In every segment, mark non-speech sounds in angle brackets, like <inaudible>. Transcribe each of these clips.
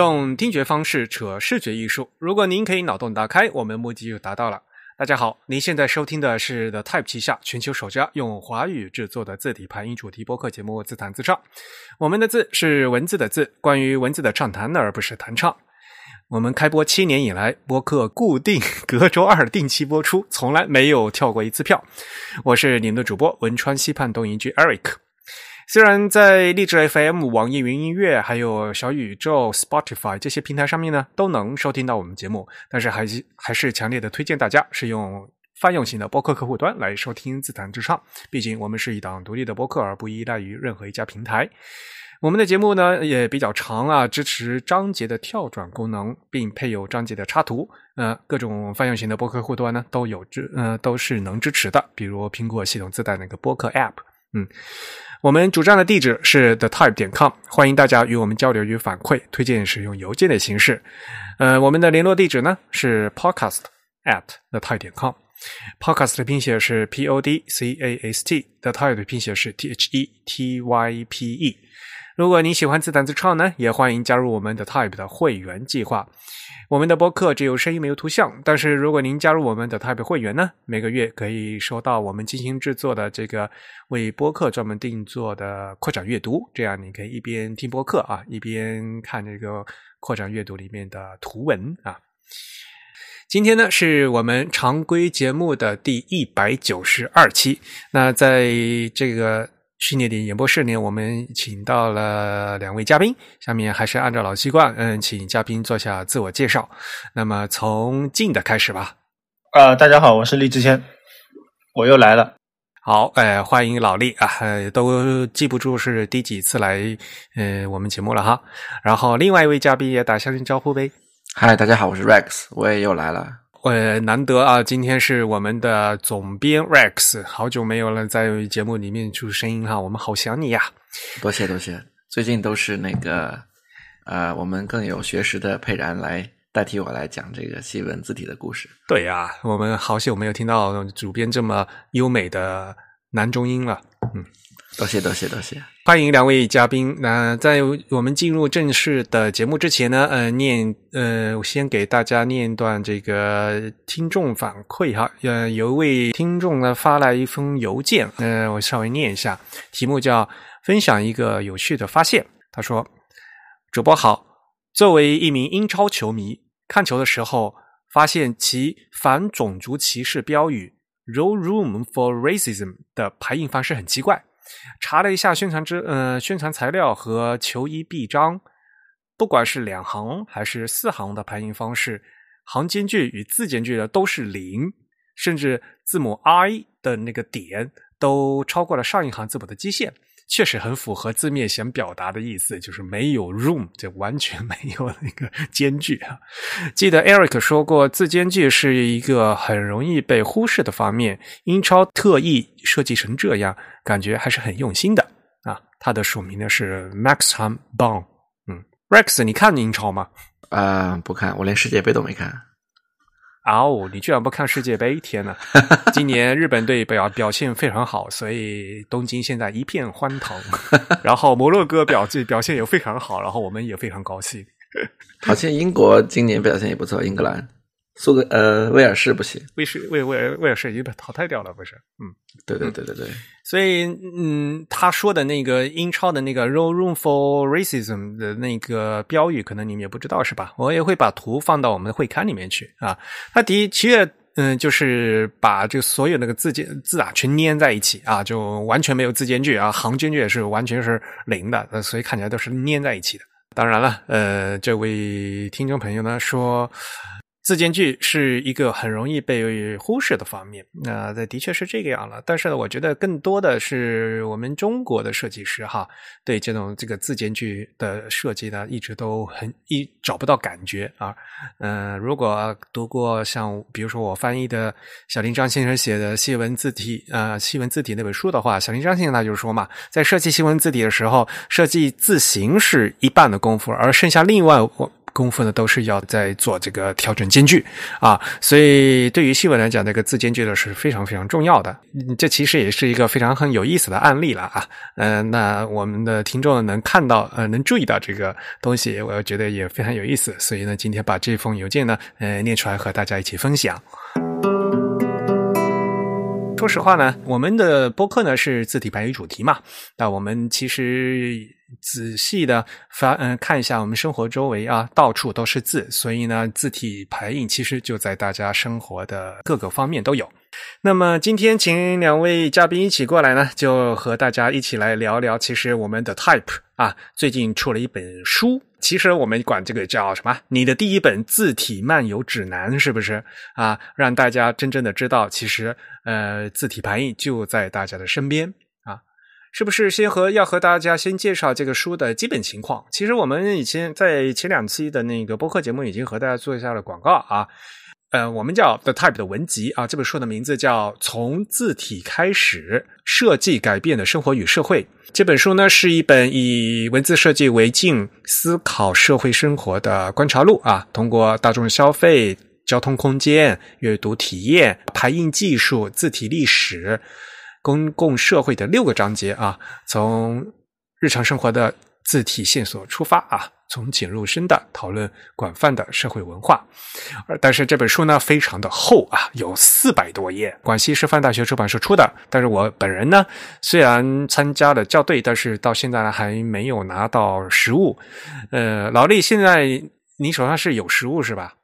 用听觉方式扯视觉艺术。如果您可以脑洞打开，我们目的就达到了。大家好，您现在收听的是 The Type 旗下全球首家用华语制作的字体排音主题播客节目《自弹自唱》。我们的字是文字的字，关于文字的畅谈，而不是弹唱。我们开播七年以来，播客固定隔周二定期播出，从来没有跳过一次票。我是您的主播文川西畔东营居 Eric。虽然在荔枝 FM、网易云音乐、还有小宇宙、Spotify 这些平台上面呢，都能收听到我们节目，但是还是还是强烈的推荐大家是用泛用型的播客客户端来收听自弹自唱。毕竟我们是一档独立的播客，而不依赖于任何一家平台。我们的节目呢也比较长啊，支持章节的跳转功能，并配有章节的插图。呃，各种泛用型的播客客户端呢都有支，呃，都是能支持的。比如苹果系统自带那个播客 App。嗯，我们主站的地址是 the type 点 com，欢迎大家与我们交流与反馈，推荐使用邮件的形式。呃，我们的联络地址呢是 podcast at the type 点 com，podcast 的拼写是 p o d c a s t，the type 的拼写是 t h e t y p e。如果你喜欢自弹自唱呢，也欢迎加入我们的 Type 的会员计划。我们的播客只有声音没有图像，但是如果您加入我们的 Type 会员呢，每个月可以收到我们精心制作的这个为播客专门定做的扩展阅读，这样你可以一边听播客啊，一边看这个扩展阅读里面的图文啊。今天呢是我们常规节目的第一百九十二期，那在这个。训练营演播室呢，我们请到了两位嘉宾。下面还是按照老习惯，嗯，请嘉宾做下自我介绍。那么从近的开始吧。啊，大家好，我是厉志谦，我又来了。好，哎，欢迎老厉啊，都记不住是第几次来，呃，我们节目了哈。然后另外一位嘉宾也打下声招呼呗。嗨，大家好，我是 Rex，我也又来了。呃，难得啊！今天是我们的总编 Rex，好久没有了，在节目里面出声音哈，我们好想你呀！多谢多谢，最近都是那个呃，我们更有学识的佩然来代替我来讲这个西文字体的故事。对呀，我们好久没有听到主编这么优美的男中音了，嗯。多谢多谢多谢，欢迎两位嘉宾。那在我们进入正式的节目之前呢，呃，念呃，我先给大家念一段这个听众反馈哈。呃，有一位听众呢发来一封邮件，呃，我稍微念一下，题目叫“分享一个有趣的发现”。他说：“主播好，作为一名英超球迷，看球的时候发现其反种族歧视标语 ‘No Room for Racism’ 的排印方式很奇怪。”查了一下宣传之呃宣传材料和球衣臂章，不管是两行还是四行的排印方式，行间距与字间距的都是零，甚至字母 I 的那个点都超过了上一行字母的基线。确实很符合字面想表达的意思，就是没有 room，就完全 <laughs> 没有那个间距啊。记得 Eric 说过，字间距是一个很容易被忽视的方面，英超特意设计成这样，感觉还是很用心的啊。他的署名呢是 Maxham Bong，嗯，Rex，你看英超吗？啊，不看，我连世界杯都没看。哦，你居然不看世界杯？天呐！今年日本队表表现非常好，所以东京现在一片欢腾。然后摩洛哥表现表现也非常好，然后我们也非常高兴。<laughs> 好像英国今年表现也不错，英格兰。苏格呃，威尔士不行，威士威威尔威尔士已经被淘汰掉了，不是？嗯，对对对对对。所以，嗯，他说的那个英超的那个 “No Room for Racism” 的那个标语，可能你们也不知道是吧？我也会把图放到我们的会刊里面去啊。他的确，嗯，就是把这所有那个字间字啊全粘在一起啊，就完全没有字间距啊，行间距也是完全是零的，所以看起来都是粘在一起的。当然了，呃，这位听众朋友呢说。字间距是一个很容易被忽视的方面，那这的确是这个样了。但是呢，我觉得更多的是我们中国的设计师哈，对这种这个字间距的设计呢，一直都很一找不到感觉啊。嗯，如果读过像比如说我翻译的小林章先生写的西文字体啊西文字体那本书的话，小林章先生他就说嘛，在设计西文字体的时候，设计字形是一半的功夫，而剩下另外功夫呢，都是要在做这个调整间距啊，所以对于西文来讲，这个字间距呢是非常非常重要的。这其实也是一个非常很有意思的案例了啊。嗯，那我们的听众能看到呃，能注意到这个东西，我觉得也非常有意思。所以呢，今天把这封邮件呢，呃，念出来和大家一起分享。说实话呢，我们的播客呢是字体排印主题嘛，那我们其实仔细的发嗯看一下，我们生活周围啊到处都是字，所以呢字体排印其实就在大家生活的各个方面都有。那么今天请两位嘉宾一起过来呢，就和大家一起来聊聊，其实我们的 Type 啊最近出了一本书。其实我们管这个叫什么？你的第一本字体漫游指南是不是啊？让大家真正的知道，其实呃，字体排印就在大家的身边。是不是先和要和大家先介绍这个书的基本情况？其实我们以前在前两期的那个播客节目已经和大家做一下了广告啊。呃，我们叫 The Type 的文集啊，这本书的名字叫《从字体开始设计改变的生活与社会》。这本书呢，是一本以文字设计为镜，思考社会生活的观察录啊。通过大众消费、交通空间、阅读体验、排印技术、字体历史、公共社会的六个章节啊，从日常生活的字体线索出发啊。从浅入深的讨论广泛的社会文化，但是这本书呢非常的厚啊，有四百多页。广西师范大学出版社出的，但是我本人呢虽然参加了校对，但是到现在还没有拿到实物。呃，老李，现在你手上是有实物是吧？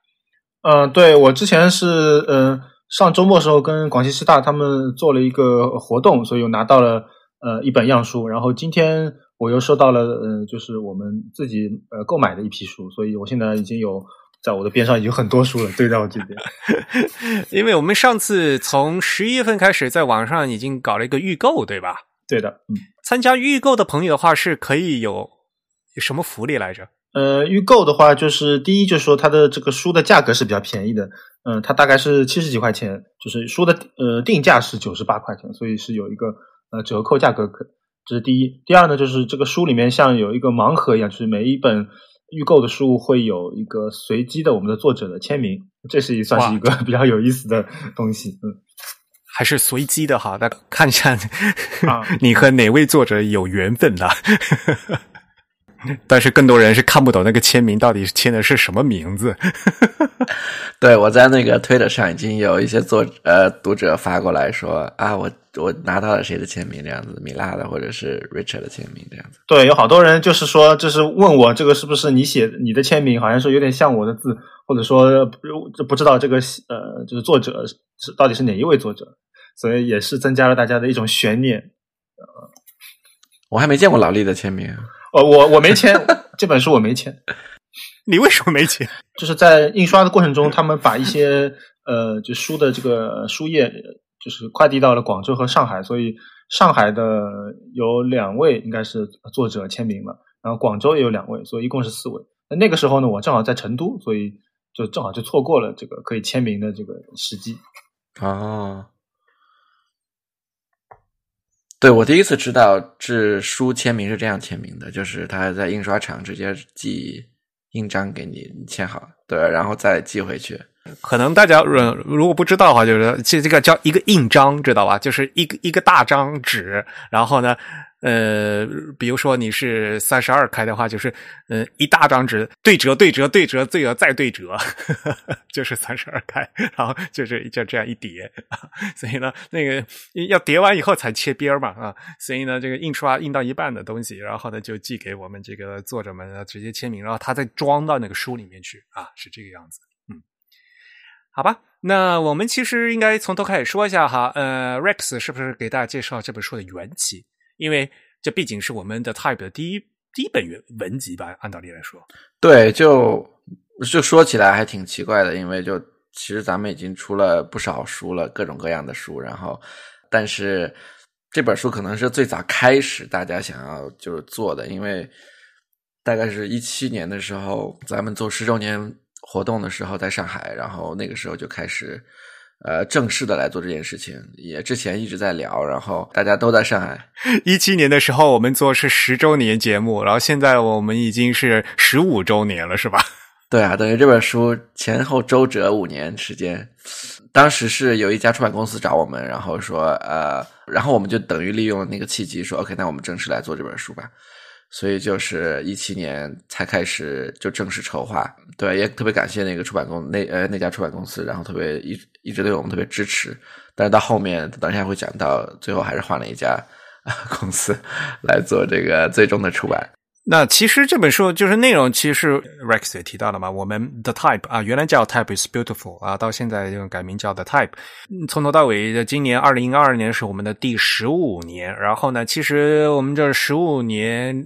嗯，对我之前是嗯上周末时候跟广西师大他们做了一个活动，所以又拿到了呃一本样书，然后今天。我又收到了，呃，就是我们自己呃购买的一批书，所以我现在已经有在我的边上已经很多书了，堆在我这边。<laughs> 因为我们上次从十一月份开始在网上已经搞了一个预购，对吧？对的，嗯，参加预购的朋友的话是可以有有什么福利来着？呃，预购的话就是第一就是说它的这个书的价格是比较便宜的，嗯，它大概是七十几块钱，就是书的呃定价是九十八块钱，所以是有一个呃折扣价格可。这是第一，第二呢，就是这个书里面像有一个盲盒一样，就是每一本预购的书会有一个随机的我们的作者的签名，这是也算是一个比较有意思的东西。嗯，还是随机的哈，那看一下 <laughs> 你和哪位作者有缘分的。<laughs> 但是更多人是看不懂那个签名到底签的是什么名字。<laughs> 对，我在那个推特上已经有一些作呃读者发过来说啊，我我拿到了谁的签名这样子，米拉的或者是 Richard 的签名这样子。对，有好多人就是说，就是问我这个是不是你写你的签名，好像说有点像我的字，或者说不不知道这个呃就是作者是到底是哪一位作者，所以也是增加了大家的一种悬念。呃，我还没见过老李的签名。呃，我我没签这本书，我没签。<laughs> 你为什么没签？就是在印刷的过程中，他们把一些呃，就书的这个书页，就是快递到了广州和上海，所以上海的有两位应该是作者签名了，然后广州也有两位，所以一共是四位。那那个时候呢，我正好在成都，所以就正好就错过了这个可以签名的这个时机。啊。对，我第一次知道这书签名是这样签名的，就是他在印刷厂直接寄印章给你，你签好，对，然后再寄回去。可能大家如如果不知道的话，就是这这个叫一个印章，知道吧？就是一个一个大张纸，然后呢。呃，比如说你是三十二开的话，就是嗯一大张纸对折对折对折对折再对折，<laughs> 就是三十二开，然后就是就这样一叠，<laughs> 所以呢，那个要叠完以后才切边嘛啊，所以呢，这个印刷印到一半的东西，然后呢就寄给我们这个作者们直接签名，然后他再装到那个书里面去啊，是这个样子，嗯，好吧，那我们其实应该从头开始说一下哈，呃，Rex 是不是给大家介绍这本书的缘起？因为这毕竟是我们的 Type 的第一第一本原文集吧，按道理来说，对，就就说起来还挺奇怪的，因为就其实咱们已经出了不少书了，各种各样的书，然后但是这本书可能是最早开始大家想要就是做的，因为大概是一七年的时候，咱们做十周年活动的时候在上海，然后那个时候就开始。呃，正式的来做这件事情，也之前一直在聊，然后大家都在上海。<laughs> 一七年的时候，我们做是十周年节目，然后现在我们已经是十五周年了，是吧？<laughs> 对啊，等于这本书前后周折五年时间。当时是有一家出版公司找我们，然后说呃，然后我们就等于利用那个契机说，OK，那我们正式来做这本书吧。所以就是一七年才开始就正式筹划。对，也特别感谢那个出版公那呃那家出版公司，然后特别一一直对我们特别支持。但是到后面，等一下会讲到，最后还是换了一家 <laughs> 公司来做这个最终的出版。那其实这本书就是内容，其实 Rex 也提到了嘛。我们 The Type 啊，原来叫 Type is Beautiful 啊，到现在就改名叫 The Type。从头到尾，今年二零二二年是我们的第十五年。然后呢，其实我们这十五年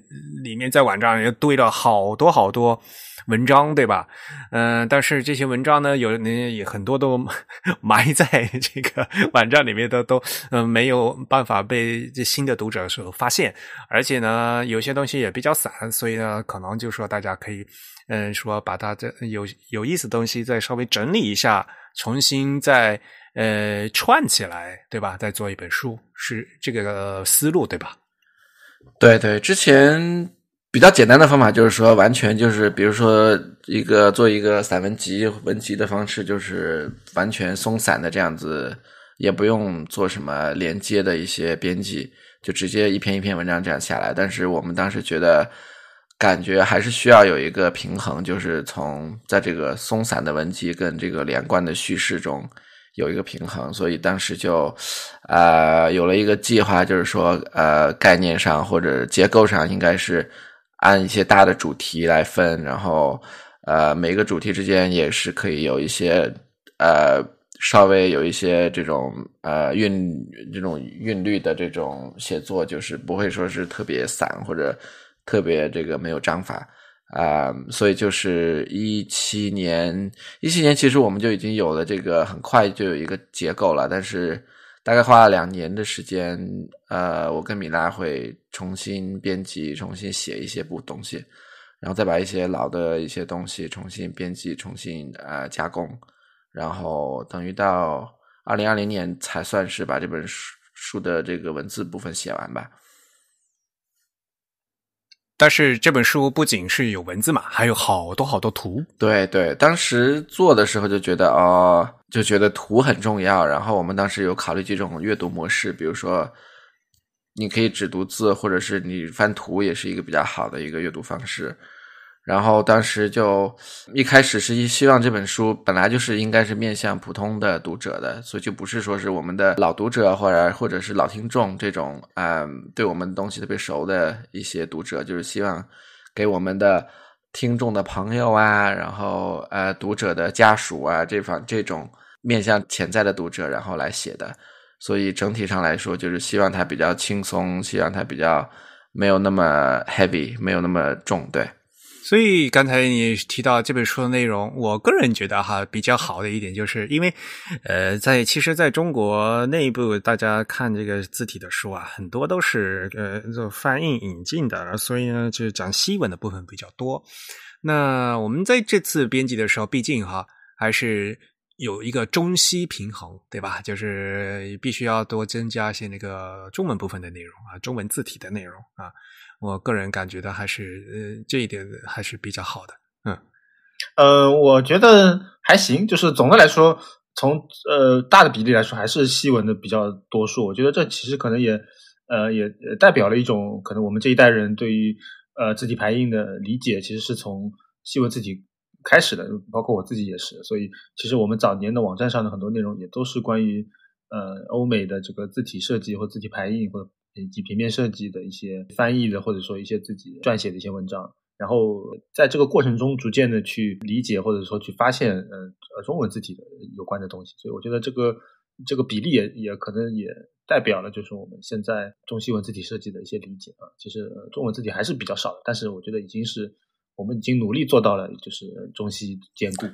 里面，在网上也堆了好多好多。文章对吧？嗯，但是这些文章呢，有也很多都 <laughs> 埋在这个网站里面的，都嗯没有办法被这新的读者所发现。而且呢，有些东西也比较散，所以呢，可能就说大家可以嗯说把它这有有意思的东西再稍微整理一下，重新再呃串起来，对吧？再做一本书，是这个思路对吧？对对，之前。比较简单的方法就是说，完全就是，比如说一个做一个散文集、文集的方式，就是完全松散的这样子，也不用做什么连接的一些编辑，就直接一篇一篇文章这样下来。但是我们当时觉得，感觉还是需要有一个平衡，就是从在这个松散的文集跟这个连贯的叙事中有一个平衡，所以当时就呃有了一个计划，就是说呃概念上或者结构上应该是。按一些大的主题来分，然后呃，每个主题之间也是可以有一些呃，稍微有一些这种呃韵这种韵律的这种写作，就是不会说是特别散或者特别这个没有章法啊。所以就是一七年，一七年其实我们就已经有了这个很快就有一个结构了，但是。大概花了两年的时间，呃，我跟米拉会重新编辑、重新写一些部东西，然后再把一些老的一些东西重新编辑、重新呃加工，然后等于到二零二零年才算是把这本书书的这个文字部分写完吧。但是这本书不仅是有文字嘛，还有好多好多图。对对，当时做的时候就觉得哦，就觉得图很重要。然后我们当时有考虑几种阅读模式，比如说你可以只读字，或者是你翻图，也是一个比较好的一个阅读方式。然后当时就一开始是希望这本书本来就是应该是面向普通的读者的，所以就不是说是我们的老读者或者或者是老听众这种嗯对我们东西特别熟的一些读者，就是希望给我们的听众的朋友啊，然后呃读者的家属啊这方这种面向潜在的读者，然后来写的。所以整体上来说，就是希望它比较轻松，希望它比较没有那么 heavy，没有那么重，对。所以刚才你提到这本书的内容，我个人觉得哈比较好的一点，就是因为呃，在其实在中国内部，大家看这个字体的书啊，很多都是呃做翻译引进的，所以呢，就是讲西文的部分比较多。那我们在这次编辑的时候，毕竟哈还是有一个中西平衡，对吧？就是必须要多增加一些那个中文部分的内容啊，中文字体的内容啊。我个人感觉到还是呃这一点还是比较好的，嗯，呃，我觉得还行，就是总的来说，从呃大的比例来说，还是西文的比较多数。我觉得这其实可能也呃也代表了一种可能我们这一代人对于呃字体排印的理解，其实是从西文字体开始的，包括我自己也是。所以其实我们早年的网站上的很多内容也都是关于呃欧美的这个字体设计或字体排印或者。以及平面设计的一些翻译的，或者说一些自己撰写的一些文章，然后在这个过程中逐渐的去理解，或者说去发现，呃呃，中文字体的有关的东西。所以我觉得这个这个比例也也可能也代表了，就是我们现在中西文字体设计的一些理解啊。其实中文字体还是比较少的，但是我觉得已经是我们已经努力做到了，就是中西兼顾。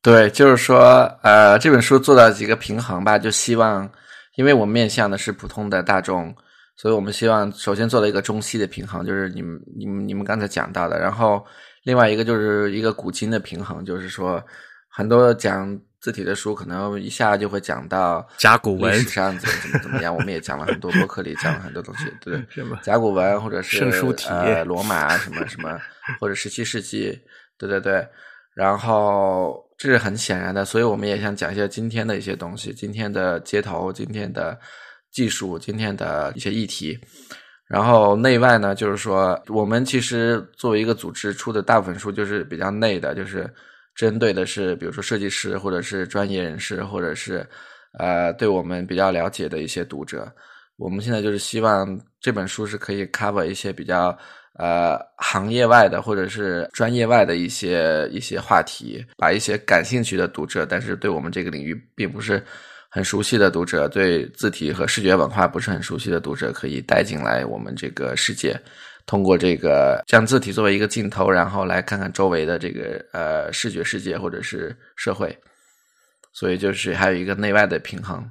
对，就是说，呃，这本书做到几个平衡吧，就希望，因为我面向的是普通的大众。所以我们希望首先做了一个中西的平衡，就是你们、你们、你们刚才讲到的。然后另外一个就是一个古今的平衡，就是说很多讲字体的书可能一下就会讲到甲骨文上怎么怎么怎么样。我们也讲了很多博客里讲了很多东西，对 <laughs> 是？甲骨文或者是圣书体、罗马什么什么，或者十七世纪，对对对。然后这是很显然的，所以我们也想讲一些今天的一些东西，今天的街头，今天的技术，今天的一些议题。然后内外呢，就是说，我们其实作为一个组织出的大部分书就是比较内的，就是针对的是比如说设计师或者是专业人士，或者是呃对我们比较了解的一些读者。我们现在就是希望这本书是可以 cover 一些比较呃行业外的或者是专业外的一些一些话题，把一些感兴趣的读者，但是对我们这个领域并不是。很熟悉的读者，对字体和视觉文化不是很熟悉的读者，可以带进来我们这个世界，通过这个将字体作为一个镜头，然后来看看周围的这个呃视觉世界或者是社会。所以就是还有一个内外的平衡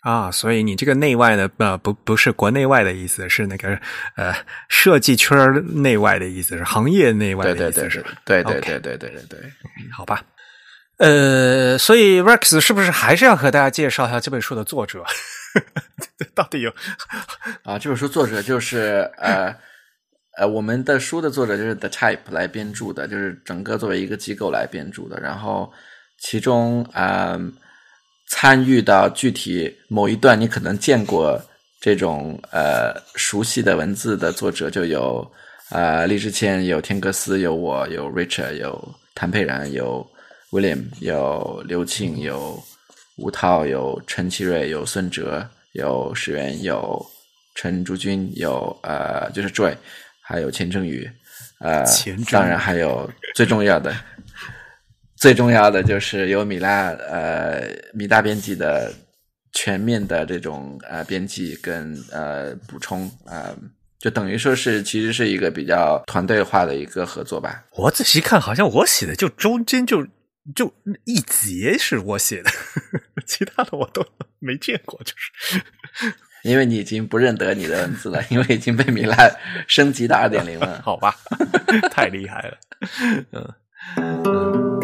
啊。所以你这个内外的呃不不是国内外的意思，是那个呃设计圈内外的意思，是行业内外的意思，是吧？对对对对对对对，好吧。呃，所以 Rex 是不是还是要和大家介绍一下这本书的作者？<laughs> 到底有啊？这本书作者就是呃呃，我们的书的作者就是 The Type 来编著的，就是整个作为一个机构来编著的。然后其中啊，参与到具体某一段你可能见过这种呃熟悉的文字的作者，就有啊，李志谦，有天格斯，有我，有 Richard，有谭佩然，有。William 有刘庆，有吴涛，有陈奇瑞，有孙哲，有石原，有陈竹君，有呃，就是 Joy，还有钱正宇，呃，当然还有最重要的，最重要的就是有米拉呃米大编辑的全面的这种呃编辑跟呃补充啊，就等于说是其实是一个比较团队化的一个合作吧。我仔细看，好像我写的就中间就。就一节是我写的，<laughs> 其他的我都没见过，就是。因为你已经不认得你的文字了，因为已经被米拉升级到二点零了，<laughs> 好吧，<laughs> 太厉害了，嗯。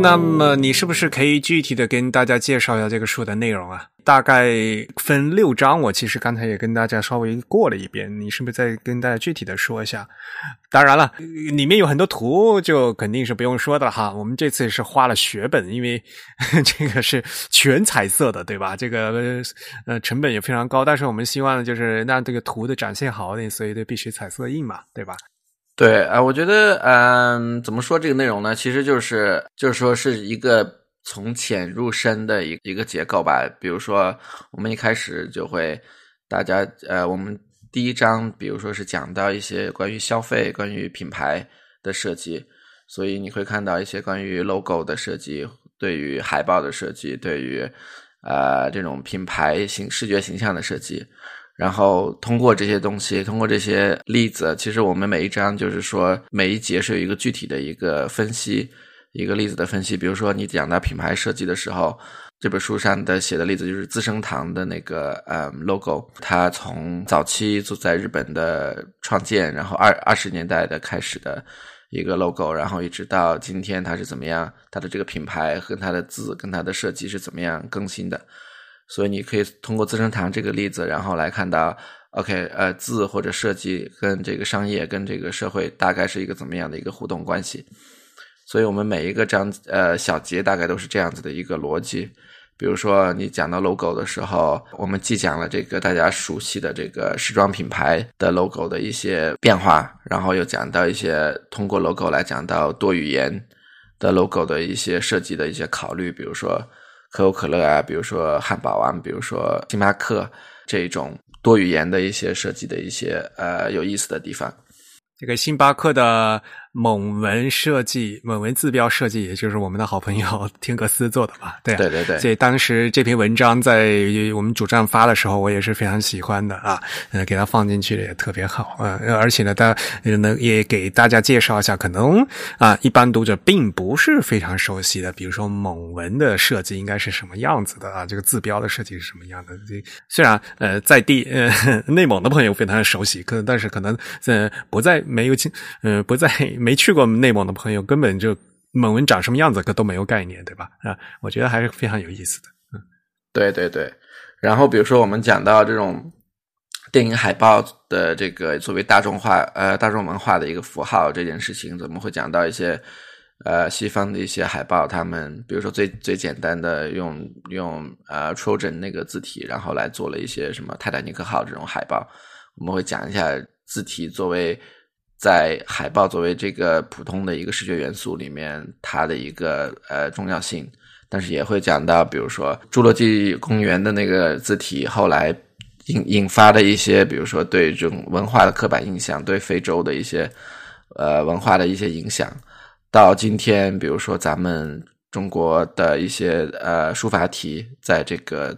那么你是不是可以具体的跟大家介绍一下这个书的内容啊？大概分六章，我其实刚才也跟大家稍微过了一遍，你是不是再跟大家具体的说一下？当然了，里面有很多图，就肯定是不用说的了哈。我们这次是花了血本，因为 <laughs> 这个是全彩色的，对吧？这个呃成本也非常高，但是我们希望就是让这个图的展现好一点，所以就必须彩色印嘛，对吧？对啊，我觉得，嗯，怎么说这个内容呢？其实就是，就是说是一个从浅入深的一一个结构吧。比如说，我们一开始就会，大家，呃，我们第一章，比如说是讲到一些关于消费、关于品牌的设计，所以你会看到一些关于 logo 的设计，对于海报的设计，对于，呃，这种品牌形视觉形象的设计。然后通过这些东西，通过这些例子，其实我们每一章就是说每一节是有一个具体的一个分析，一个例子的分析。比如说你讲到品牌设计的时候，这本书上的写的例子就是资生堂的那个呃 logo，它从早期就在日本的创建，然后二二十年代的开始的一个 logo，然后一直到今天它是怎么样，它的这个品牌和它的字跟它的设计是怎么样更新的。所以你可以通过资生堂这个例子，然后来看到，OK，呃，字或者设计跟这个商业跟这个社会大概是一个怎么样的一个互动关系。所以我们每一个章呃小节大概都是这样子的一个逻辑。比如说你讲到 logo 的时候，我们既讲了这个大家熟悉的这个时装品牌的 logo 的一些变化，然后又讲到一些通过 logo 来讲到多语言的 logo 的一些设计的一些考虑，比如说。可口可乐啊，比如说汉堡啊，比如说星巴克这种多语言的一些设计的一些呃有意思的地方。这个星巴克的。蒙文设计，蒙文字标设计，也就是我们的好朋友 <laughs> 天格斯做的吧？对对对对。所以当时这篇文章在我们主站发的时候，我也是非常喜欢的啊，呃，给它放进去也特别好啊。而且呢，他能也给大家介绍一下，可能啊，一般读者并不是非常熟悉的，比如说蒙文的设计应该是什么样子的啊？这个字标的设计是什么样的？这虽然呃，在地呃 <laughs> 内蒙的朋友非常熟悉，可但是可能在不在没有经呃不在。没去过内蒙的朋友，根本就蒙文长什么样子，可都没有概念，对吧？啊，我觉得还是非常有意思的。嗯，对对对。然后比如说，我们讲到这种电影海报的这个作为大众化呃大众文化的一个符号这件事情，怎么会讲到一些呃西方的一些海报，他们比如说最最简单的用用呃 Trojan 那个字体，然后来做了一些什么泰坦尼克号这种海报。我们会讲一下字体作为在海报作为这个普通的一个视觉元素里面它的一个呃重要性，但是也会讲到，比如说侏罗纪公园的那个字体后来引引发的一些，比如说对这种文化的刻板印象，对非洲的一些呃文化的一些影响，到今天，比如说咱们中国的一些呃书法体在这个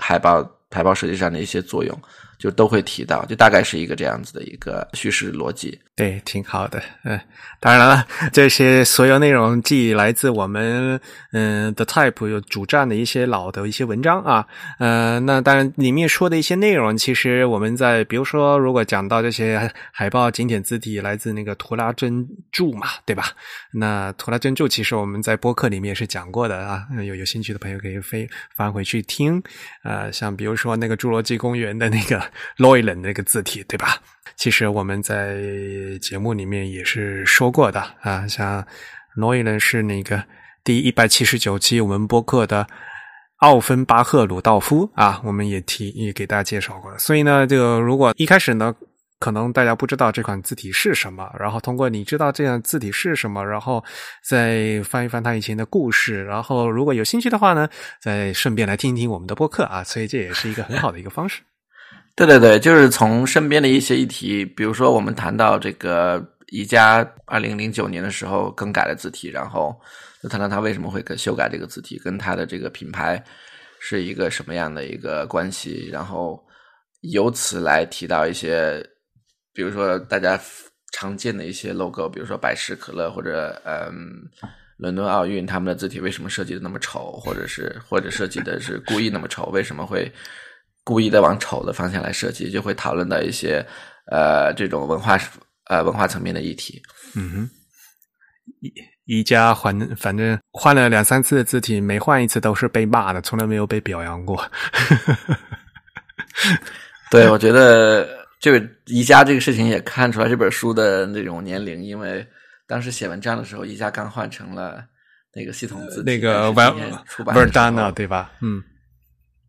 海报海报设计上的一些作用。就都会提到，就大概是一个这样子的一个叙事逻辑。对，挺好的。嗯，当然了，这些所有内容既来自我们嗯 The Type 有主站的一些老的一些文章啊。呃，那当然里面说的一些内容，其实我们在比如说，如果讲到这些海报经典字体来自那个图拉真柱嘛，对吧？那图拉真柱其实我们在播客里面也是讲过的啊。有有兴趣的朋友可以飞翻回去听。呃，像比如说那个侏罗纪公园的那个 l o y l a n 那个字体，对吧？其实我们在节目里面也是说过的啊，像诺伊伦是那个第一百七十九期我们播客的奥芬巴赫鲁道夫啊，我们也提也给大家介绍过了。所以呢，这个如果一开始呢，可能大家不知道这款字体是什么，然后通过你知道这样字体是什么，然后再翻一翻他以前的故事，然后如果有兴趣的话呢，再顺便来听一听我们的播客啊，所以这也是一个很好的一个方式。对对对，就是从身边的一些议题，比如说我们谈到这个宜家二零零九年的时候更改了字体，然后就谈到他为什么会修改这个字体，跟他的这个品牌是一个什么样的一个关系，然后由此来提到一些，比如说大家常见的一些 logo，比如说百事可乐或者嗯伦敦奥运他们的字体为什么设计的那么丑，或者是或者设计的是故意那么丑，为什么会？故意的往丑的方向来设计，就会讨论到一些呃这种文化呃文化层面的议题。嗯哼，宜宜家反反正换了两三次的字体，每换一次都是被骂的，从来没有被表扬过。<laughs> 对，我觉得这个宜家这个事情也看出来这本书的那种年龄，因为当时写文章的时候，宜家刚换成了那个系统字，那个 Verdana 对吧？嗯。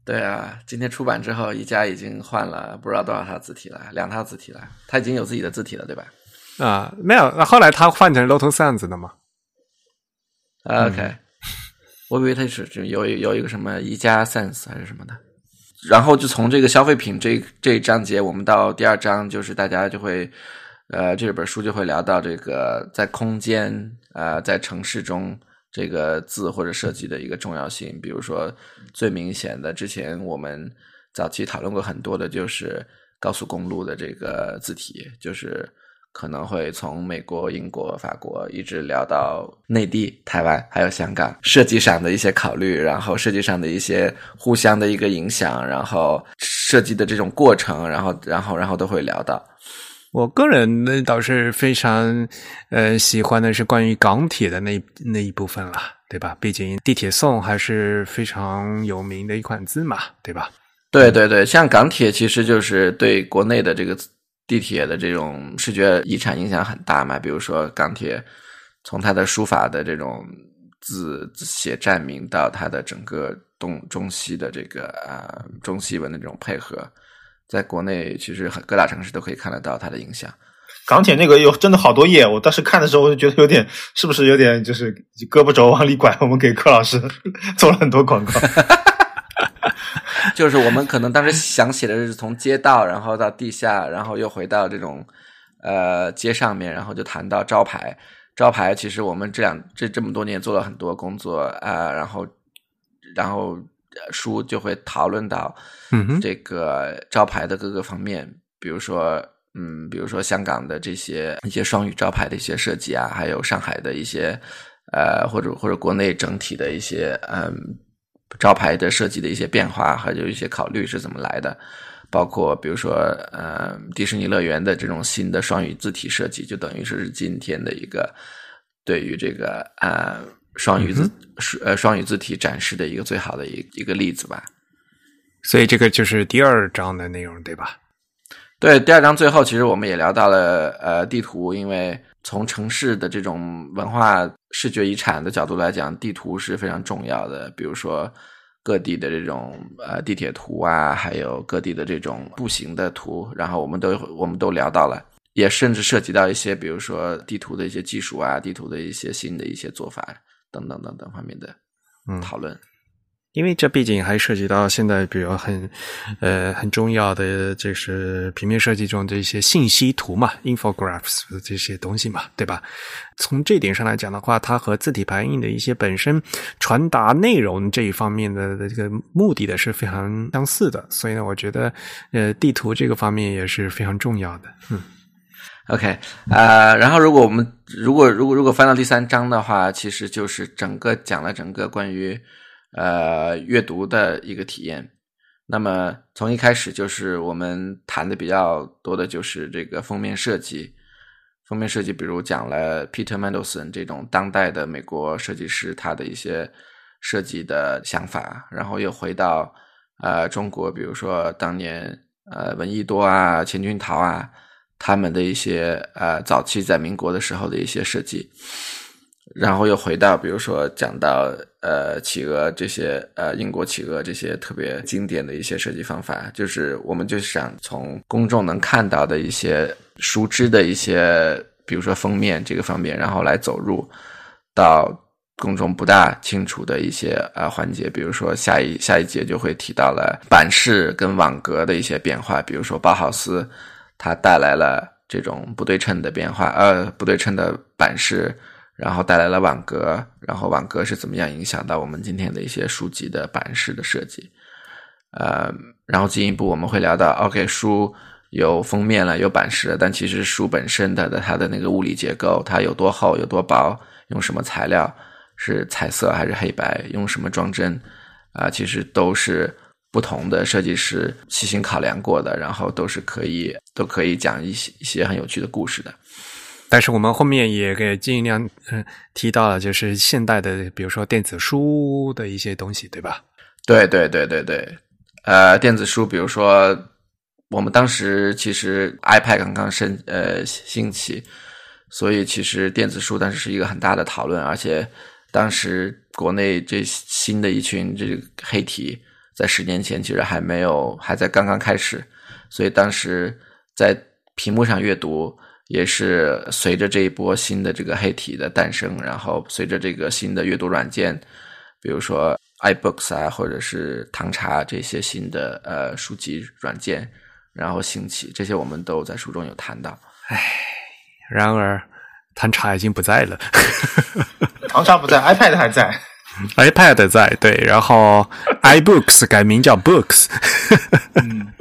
对啊，今天出版之后，宜家已经换了不知道多少套字体了，两套字体了，他已经有自己的字体了，对吧？啊，没有，那后来他换成 Lotus Sans 的嘛？OK，我以为他是有有一个什么宜家 Sans 还是什么的。然后就从这个消费品这这一章节，我们到第二章，就是大家就会呃这本书就会聊到这个在空间呃在城市中。这个字或者设计的一个重要性，比如说最明显的，之前我们早期讨论过很多的，就是高速公路的这个字体，就是可能会从美国、英国、法国一直聊到内地、台湾还有香港，设计上的一些考虑，然后设计上的一些互相的一个影响，然后设计的这种过程，然后然后然后都会聊到。我个人呢倒是非常呃喜欢的是关于港铁的那那一部分了，对吧？毕竟地铁送还是非常有名的一款字嘛，对吧？对对对，像港铁其实就是对国内的这个地铁的这种视觉遗产影响很大嘛。比如说港铁从它的书法的这种字写站名到它的整个东中西的这个啊中西文的这种配合。在国内，其实很各大城市都可以看得到它的影响。港铁那个有真的好多页，我当时看的时候我就觉得有点，是不是有点就是胳膊肘往里拐？我们给柯老师 <laughs> 做了很多广告。<laughs> 就是我们可能当时想写的是从街道，然后到地下，然后又回到这种呃街上面，然后就谈到招牌。招牌其实我们这两这这么多年做了很多工作啊，然后然后。书就会讨论到，嗯，这个招牌的各个方面，比如说，嗯，比如说香港的这些一些双语招牌的一些设计啊，还有上海的一些，呃，或者或者国内整体的一些，嗯，招牌的设计的一些变化，还有一些考虑是怎么来的，包括比如说，呃，迪士尼乐园的这种新的双语字体设计，就等于说是今天的一个对于这个呃。双语字，呃，双语字体展示的一个最好的一一个例子吧。所以这个就是第二章的内容，对吧？对，第二章最后其实我们也聊到了呃地图，因为从城市的这种文化视觉遗产的角度来讲，地图是非常重要的。比如说各地的这种呃地铁图啊，还有各地的这种步行的图，然后我们都我们都聊到了，也甚至涉及到一些比如说地图的一些技术啊，地图的一些新的一些做法等等等等方面的讨论。因为这毕竟还涉及到现在，比如很，呃，很重要的就是平面设计中的一些信息图嘛，infographics 这些东西嘛，对吧？从这点上来讲的话，它和字体排印的一些本身传达内容这一方面的这个目的的是非常相似的，所以呢，我觉得，呃，地图这个方面也是非常重要的。嗯，OK，啊，然后如果我们如果如果如果翻到第三章的话，其实就是整个讲了整个关于。呃，阅读的一个体验。那么从一开始就是我们谈的比较多的就是这个封面设计。封面设计，比如讲了 Peter Mandelson 这种当代的美国设计师他的一些设计的想法，然后又回到呃中国，比如说当年呃闻一多啊、钱君陶啊他们的一些呃早期在民国的时候的一些设计。然后又回到，比如说讲到呃企鹅这些呃英国企鹅这些特别经典的一些设计方法，就是我们就想从公众能看到的一些熟知的一些，比如说封面这个方面，然后来走入到公众不大清楚的一些呃环节，比如说下一下一节就会提到了版式跟网格的一些变化，比如说包豪斯它带来了这种不对称的变化，呃不对称的版式。然后带来了网格，然后网格是怎么样影响到我们今天的一些书籍的版式的设计？呃，然后进一步我们会聊到，OK，书有封面了，有版式了，但其实书本身的的它的那个物理结构，它有多厚，有多薄，用什么材料，是彩色还是黑白，用什么装帧，啊，其实都是不同的设计师细心考量过的，然后都是可以都可以讲一些一些很有趣的故事的。但是我们后面也给尽量嗯提到了，就是现代的，比如说电子书的一些东西，对吧？对对对对对，呃，电子书，比如说我们当时其实 iPad 刚刚升呃兴起，所以其实电子书当时是一个很大的讨论，而且当时国内这新的一群这个黑体，在十年前其实还没有还在刚刚开始，所以当时在屏幕上阅读。也是随着这一波新的这个黑体的诞生，然后随着这个新的阅读软件，比如说 iBooks 啊，或者是唐茶这些新的呃书籍软件，然后兴起，这些我们都在书中有谈到。唉，然而唐茶已经不在了，<laughs> 唐茶不在，iPad 还在，iPad 在对，然后 iBooks 改名叫 Books，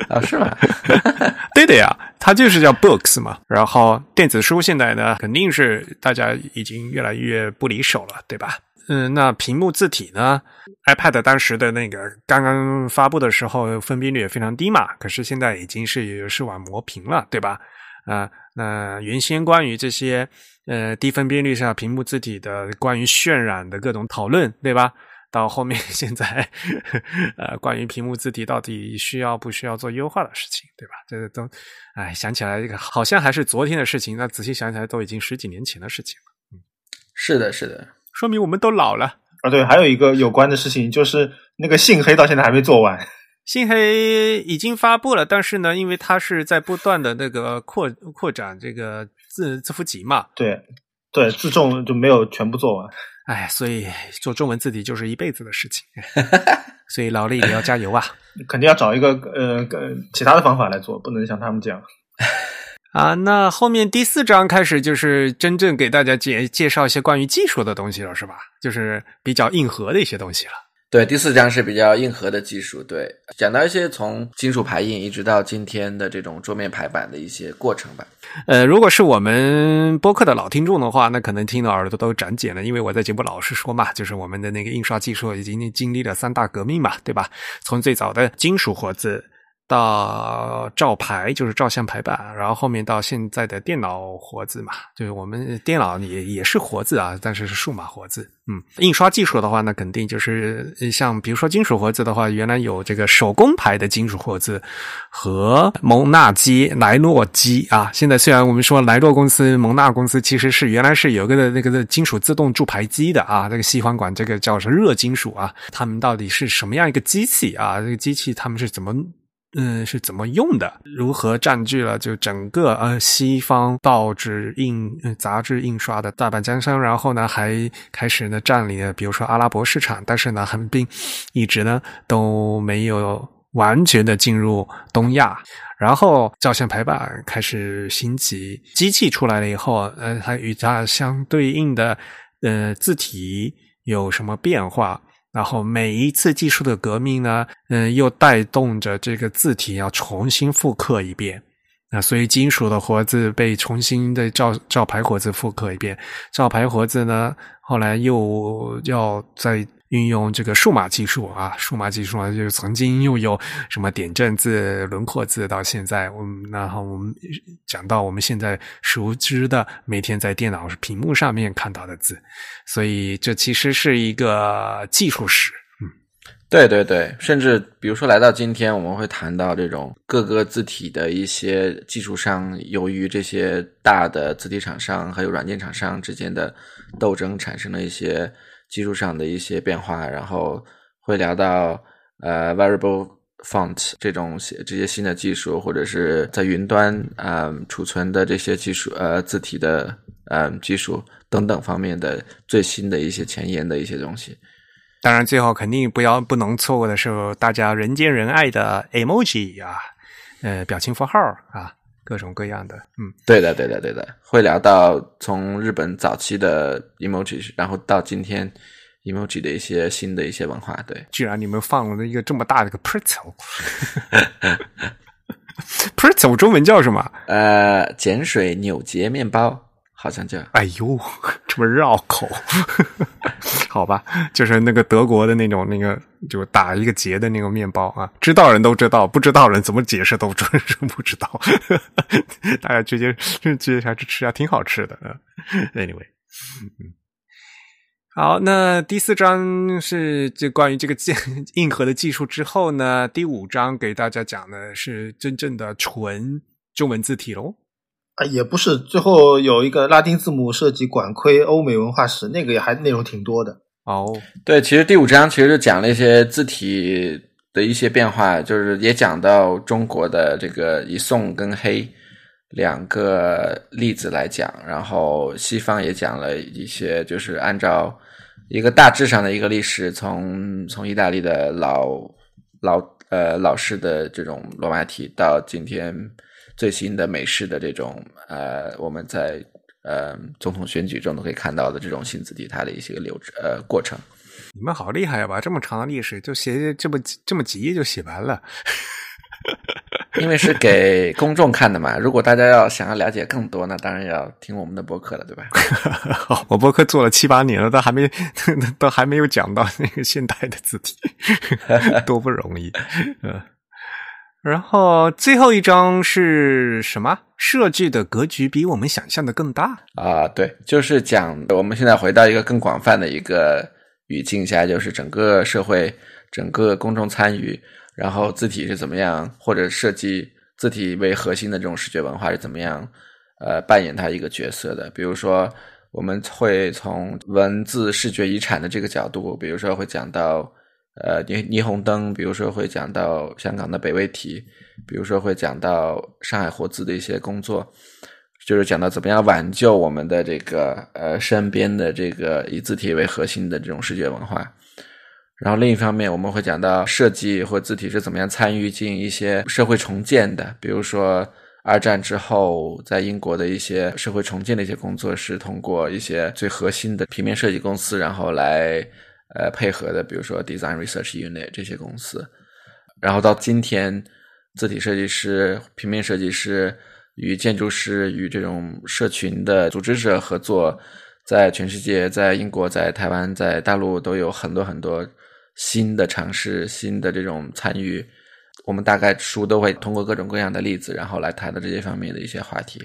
啊是吗？<laughs> 对的呀。它就是叫 books 嘛，然后电子书现在呢，肯定是大家已经越来越不离手了，对吧？嗯，那屏幕字体呢？iPad 当时的那个刚刚发布的时候，分辨率也非常低嘛，可是现在已经是视网膜屏了，对吧？啊，那原先关于这些呃低分辨率下屏幕字体的关于渲染的各种讨论，对吧？到后面，<laughs> 现在呃，关于屏幕字体到底需要不需要做优化的事情，对吧？这个都，哎，想起来这个好像还是昨天的事情，那仔细想起来都已经十几年前的事情了。嗯，是的，是的，说明我们都老了啊。对，还有一个有关的事情就是那个信黑到现在还没做完。<laughs> 信黑已经发布了，但是呢，因为它是在不断的那个扩扩展这个字字符集嘛，对对，自重就没有全部做完。哎，所以做中文字体就是一辈子的事情，<laughs> 所以劳力也要加油啊！<laughs> 肯定要找一个呃其他的方法来做，不能像他们这样 <laughs> 啊。那后面第四章开始就是真正给大家介介绍一些关于技术的东西了，是吧？就是比较硬核的一些东西了。对，第四章是比较硬核的技术，对，讲到一些从金属排印一直到今天的这种桌面排版的一些过程吧。呃，如果是我们播客的老听众的话，那可能听到耳朵都长茧了，因为我在节目老是说嘛，就是我们的那个印刷技术已经经历了三大革命嘛，对吧？从最早的金属活字，到照排，就是照相排版，然后后面到现在的电脑活字嘛，就是我们电脑也也是活字啊，但是是数码活字。嗯，印刷技术的话，那肯定就是像比如说金属活字的话，原来有这个手工排的金属活字和蒙纳基、莱诺基啊。现在虽然我们说莱诺公司、蒙纳公司其实是原来是有一个的那个的金属自动铸排机的啊，这个西方管这个叫是热金属啊，他们到底是什么样一个机器啊？这个机器他们是怎么？嗯，是怎么用的？如何占据了就整个呃西方报纸印杂志印刷的大半江山？然后呢，还开始呢占领了，比如说阿拉伯市场，但是呢，横并一直呢都没有完全的进入东亚。然后照相排版开始兴起，机器出来了以后，呃，它与它相对应的呃字体有什么变化？然后每一次技术的革命呢，嗯，又带动着这个字体要重新复刻一遍。那所以金属的活字被重新的照照牌活字复刻一遍，照牌活字呢，后来又要在运用这个数码技术啊，数码技术啊，就是曾经又有什么点阵字、轮廓字，到现在我们然后我们讲到我们现在熟知的每天在电脑屏幕上面看到的字，所以这其实是一个技术史。对对对，甚至比如说来到今天，我们会谈到这种各个字体的一些技术上，由于这些大的字体厂商还有软件厂商之间的斗争，产生了一些技术上的一些变化，然后会聊到呃 variable font 这种这些新的技术，或者是在云端啊储存的这些技术呃字体的呃技术等等方面的最新的一些前沿的一些东西。当然，最后肯定不要不能错过的是大家人见人爱的 emoji 啊，呃，表情符号啊，各种各样的。嗯，对的，对的，对的。会聊到从日本早期的 emoji，然后到今天 emoji 的一些新的一些文化。对，居然你们放了一个这么大的个 pretzel，pretzel <laughs> 中文叫什么？呃，碱水扭结面包。好像叫哎呦，<laughs> 这么绕口，<laughs> 好吧，就是那个德国的那种那个，就打一个结的那个面包啊，知道人都知道，不知道人怎么解释都真是不知道。<laughs> 大家直接直接下去吃啊，挺好吃的。Anyway，好，那第四章是就关于这个硬硬核的技术之后呢，第五章给大家讲的是真正的纯中文字体喽。啊，也不是，最后有一个拉丁字母设计管窥欧美文化史，那个也还内容挺多的。哦，对，其实第五章其实就讲了一些字体的一些变化，就是也讲到中国的这个以宋跟黑两个例子来讲，然后西方也讲了一些，就是按照一个大致上的一个历史，从从意大利的老老呃老式的这种罗马体到今天。最新的美式的这种呃，我们在呃总统选举中都可以看到的这种新字体，它的一些流呃过程。你们好厉害呀！把这么长的历史就写这么这么几页就写完了。因为是给公众看的嘛，<laughs> 如果大家要想要了解更多，那当然要听我们的博客了，对吧？<laughs> 我博客做了七八年了，都还没 <laughs> 都还没有讲到那个现代的字体，多不容易，嗯。然后最后一章是什么？设计的格局比我们想象的更大啊！对，就是讲我们现在回到一个更广泛的一个语境下，就是整个社会、整个公众参与，然后字体是怎么样，或者设计字体为核心的这种视觉文化是怎么样，呃，扮演它一个角色的。比如说，我们会从文字视觉遗产的这个角度，比如说会讲到。呃，霓霓虹灯，比如说会讲到香港的北魏体，比如说会讲到上海活字的一些工作，就是讲到怎么样挽救我们的这个呃身边的这个以字体为核心的这种视觉文化。然后另一方面，我们会讲到设计或字体是怎么样参与进一些社会重建的，比如说二战之后在英国的一些社会重建的一些工作，是通过一些最核心的平面设计公司，然后来。呃，配合的，比如说 Design Research Unit 这些公司，然后到今天，字体设计师、平面设计师与建筑师与这种社群的组织者合作，在全世界，在英国、在台湾、在大陆都有很多很多新的尝试、新的这种参与。我们大概书都会通过各种各样的例子，然后来谈的这些方面的一些话题。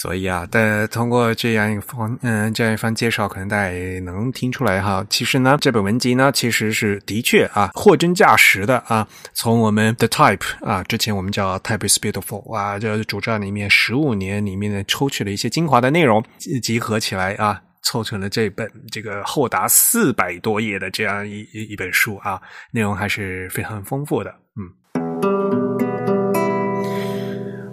所以啊，但通过这样一方嗯这样一番介绍，可能大家也能听出来哈。其实呢，这本文集呢，其实是的确啊，货真价实的啊。从我们的 Type 啊，之前我们叫 Type is Beautiful 啊，这主站里面十五年里面的抽取了一些精华的内容，集合起来啊，凑成了这本这个厚达四百多页的这样一一本书啊，内容还是非常丰富的，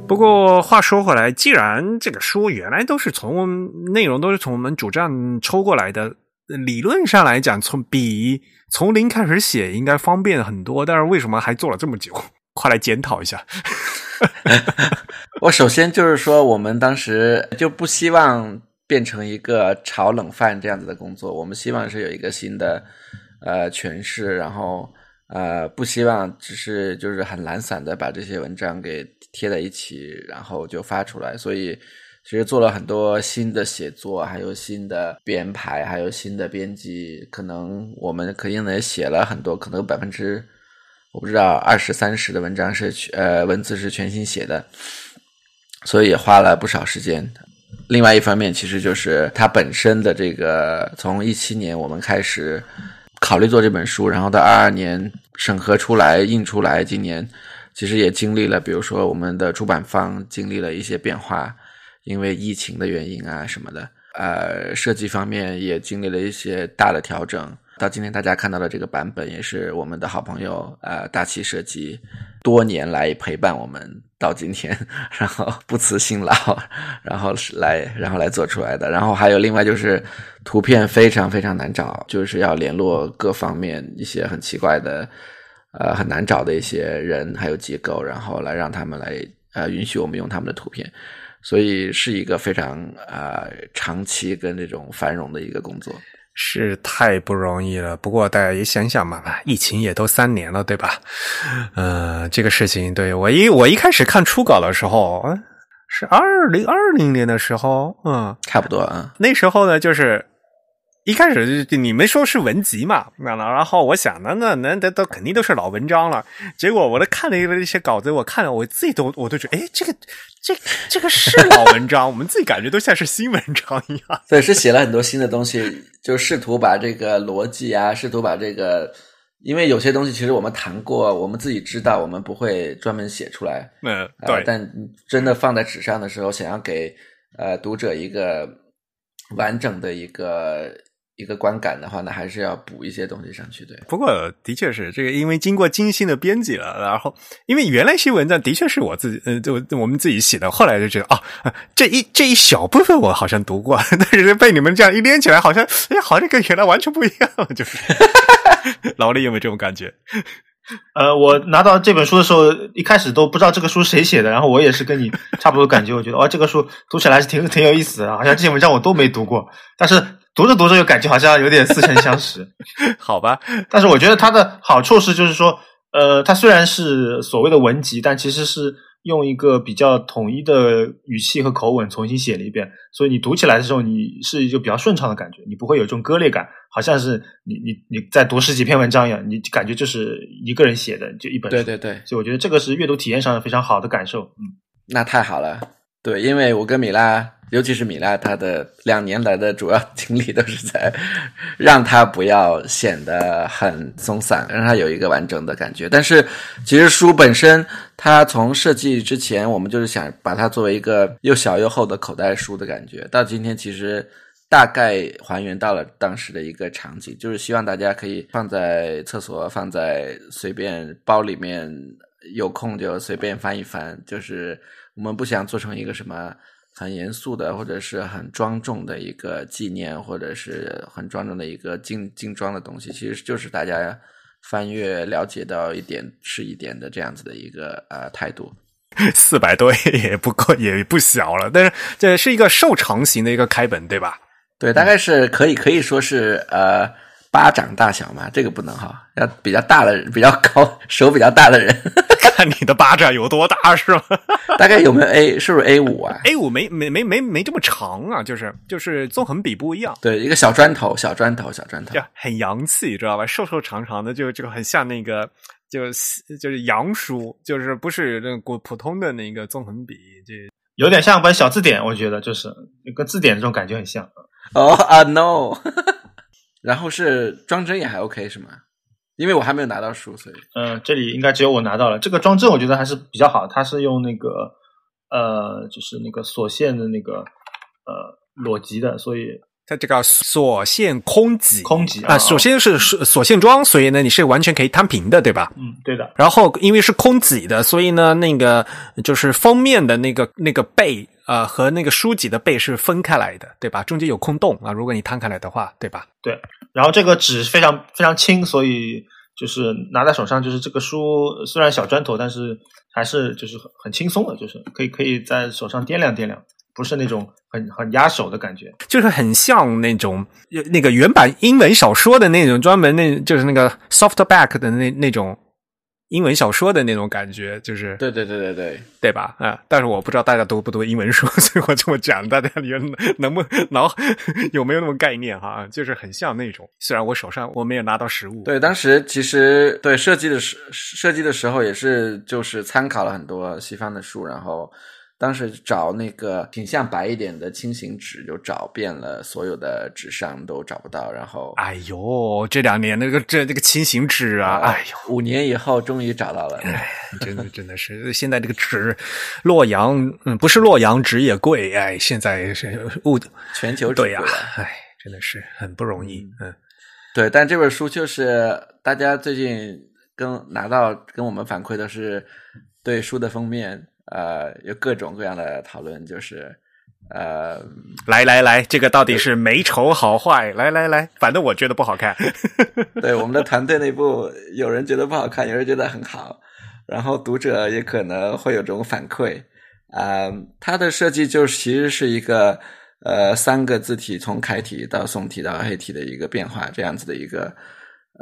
不过话说回来，既然这个书原来都是从内容都是从我们主站抽过来的，理论上来讲，从比从零开始写应该方便很多。但是为什么还做了这么久？快来检讨一下。<laughs> 我首先就是说，我们当时就不希望变成一个炒冷饭这样子的工作，我们希望是有一个新的呃诠释，然后。呃，不希望只是就是很懒散的把这些文章给贴在一起，然后就发出来。所以其实做了很多新的写作，还有新的编排，还有新的编辑。可能我们肯定也写了很多，可能百分之我不知道二十三十的文章是呃文字是全新写的，所以也花了不少时间。另外一方面，其实就是它本身的这个从一七年我们开始。考虑做这本书，然后到二二年审核出来印出来，今年其实也经历了，比如说我们的出版方经历了一些变化，因为疫情的原因啊什么的，呃，设计方面也经历了一些大的调整。到今天大家看到的这个版本，也是我们的好朋友呃大气设计多年来陪伴我们到今天，然后不辞辛劳，然后来然后来做出来的。然后还有另外就是图片非常非常难找，就是要联络各方面一些很奇怪的呃很难找的一些人还有机构，然后来让他们来呃允许我们用他们的图片，所以是一个非常啊长期跟这种繁荣的一个工作。是太不容易了，不过大家也想想嘛，疫情也都三年了，对吧？呃，这个事情，对我一我一开始看初稿的时候，是二零二零年的时候，嗯，差不多啊，那时候呢，就是。一开始就你们说是文集嘛，那然后我想，那那那那都肯定都是老文章了。结果我都看了一些稿子，我看了我自己都我都觉得，哎，这个这这个是老文章，<laughs> 我们自己感觉都像是新文章一样。对，是写了很多新的东西，就试图把这个逻辑啊，试图把这个，因为有些东西其实我们谈过，我们自己知道，我们不会专门写出来。嗯，对。但真的放在纸上的时候，想要给呃读者一个完整的一个。一个观感的话，呢还是要补一些东西上去，对。不过的确是这个，因为经过精心的编辑了，然后因为原来一些文章的确是我自己，呃，就我们自己写的，后来就觉得啊，这一这一小部分我好像读过，<laughs> 但是被你们这样一连起来，好像哎，好像跟原来完全不一样，就是。<laughs> 老李有没有这种感觉？<laughs> 呃，我拿到这本书的时候，一开始都不知道这个书谁写的，然后我也是跟你差不多感觉，我觉得哦，这个书读起来是挺挺有意思的，好像这些文章我都没读过，但是。读着读着又感觉好像有点似曾相识，<laughs> 好吧？但是我觉得它的好处是，就是说，呃，它虽然是所谓的文集，但其实是用一个比较统一的语气和口吻重新写了一遍，所以你读起来的时候，你是一个比较顺畅的感觉，你不会有这种割裂感，好像是你你你在读十几篇文章一样，你感觉就是一个人写的，就一本书。对对对，所以我觉得这个是阅读体验上非常好的感受。嗯，那太好了。对，因为我跟米拉。尤其是米拉，他的两年来的主要精力都是在让他不要显得很松散，让他有一个完整的感觉。但是，其实书本身，它从设计之前，我们就是想把它作为一个又小又厚的口袋书的感觉。到今天，其实大概还原到了当时的一个场景，就是希望大家可以放在厕所，放在随便包里面，有空就随便翻一翻。就是我们不想做成一个什么。很严肃的，或者是很庄重的一个纪念，或者是很庄重的一个精精装的东西，其实就是大家翻阅了解到一点是一点的这样子的一个呃态度。<laughs> 四百多也不够，也不小了，但是这是一个瘦长型的一个开本，对吧？对，大概是可以可以说是呃。巴掌大小嘛，这个不能哈，要比较大的人，比较高，手比较大的人，<laughs> 看你的巴掌有多大是吗？<laughs> 大概有没有 A？是不是 A 五啊？A 五没没没没没这么长啊，就是就是纵横比不一样。对，一个小砖头，小砖头，小砖头，很洋气，知道吧？瘦瘦长长的，就就很像那个就是就是洋书，就是不是那个普通的那个纵横笔，这有点像本小字典，我觉得就是跟字典这种感觉很像。哦啊 no，<laughs> 然后是装帧也还 OK 是吗？因为我还没有拿到书，所以嗯，这里应该只有我拿到了这个装置，我觉得还是比较好。它是用那个呃，就是那个锁线的那个呃裸极的，所以它这个锁线空极空极啊，首先是锁锁线装，所以呢你是完全可以摊平的，对吧？嗯，对的。然后因为是空脊的，所以呢那个就是封面的那个那个背啊和那个书籍的背是分开来的，对吧？中间有空洞啊，如果你摊开来的话，对吧？对。然后这个纸非常非常轻，所以就是拿在手上，就是这个书虽然小砖头，但是还是就是很很轻松的，就是可以可以在手上掂量掂量，不是那种很很压手的感觉。就是很像那种那个原版英文小说的那种专门那就是那个 softback 的那那种英文小说的那种感觉，就是对对对对对对吧？啊，但是我不知道大家读不读英文书，<laughs> 所以我这么讲，大家你能不能脑有没有那么概念哈？就是很像那种，虽然我手上我没有拿到实物。对，当时其实对设计的时设计的时候也是就是参考了很多西方的书，然后。当时找那个品相白一点的轻型纸，就找遍了所有的纸上都找不到。然后，哎呦，这两年那个这这个轻型纸啊，哎呦，五年以后终于找到了。哎，真的真的是，现在这个纸，洛阳，嗯，不是洛阳纸也贵。哎，现在是物全球对呀，哎，真的是很不容易。嗯，对，但这本书就是大家最近跟拿到跟我们反馈的是对书的封面。呃，有各种各样的讨论，就是呃，来来来，这个到底是美丑好坏？来来来，反正我觉得不好看。<laughs> 对，我们的团队内部有人觉得不好看，有人觉得很好，然后读者也可能会有这种反馈。啊，它的设计就其实是一个呃三个字体从楷体到宋体到黑体的一个变化，这样子的一个。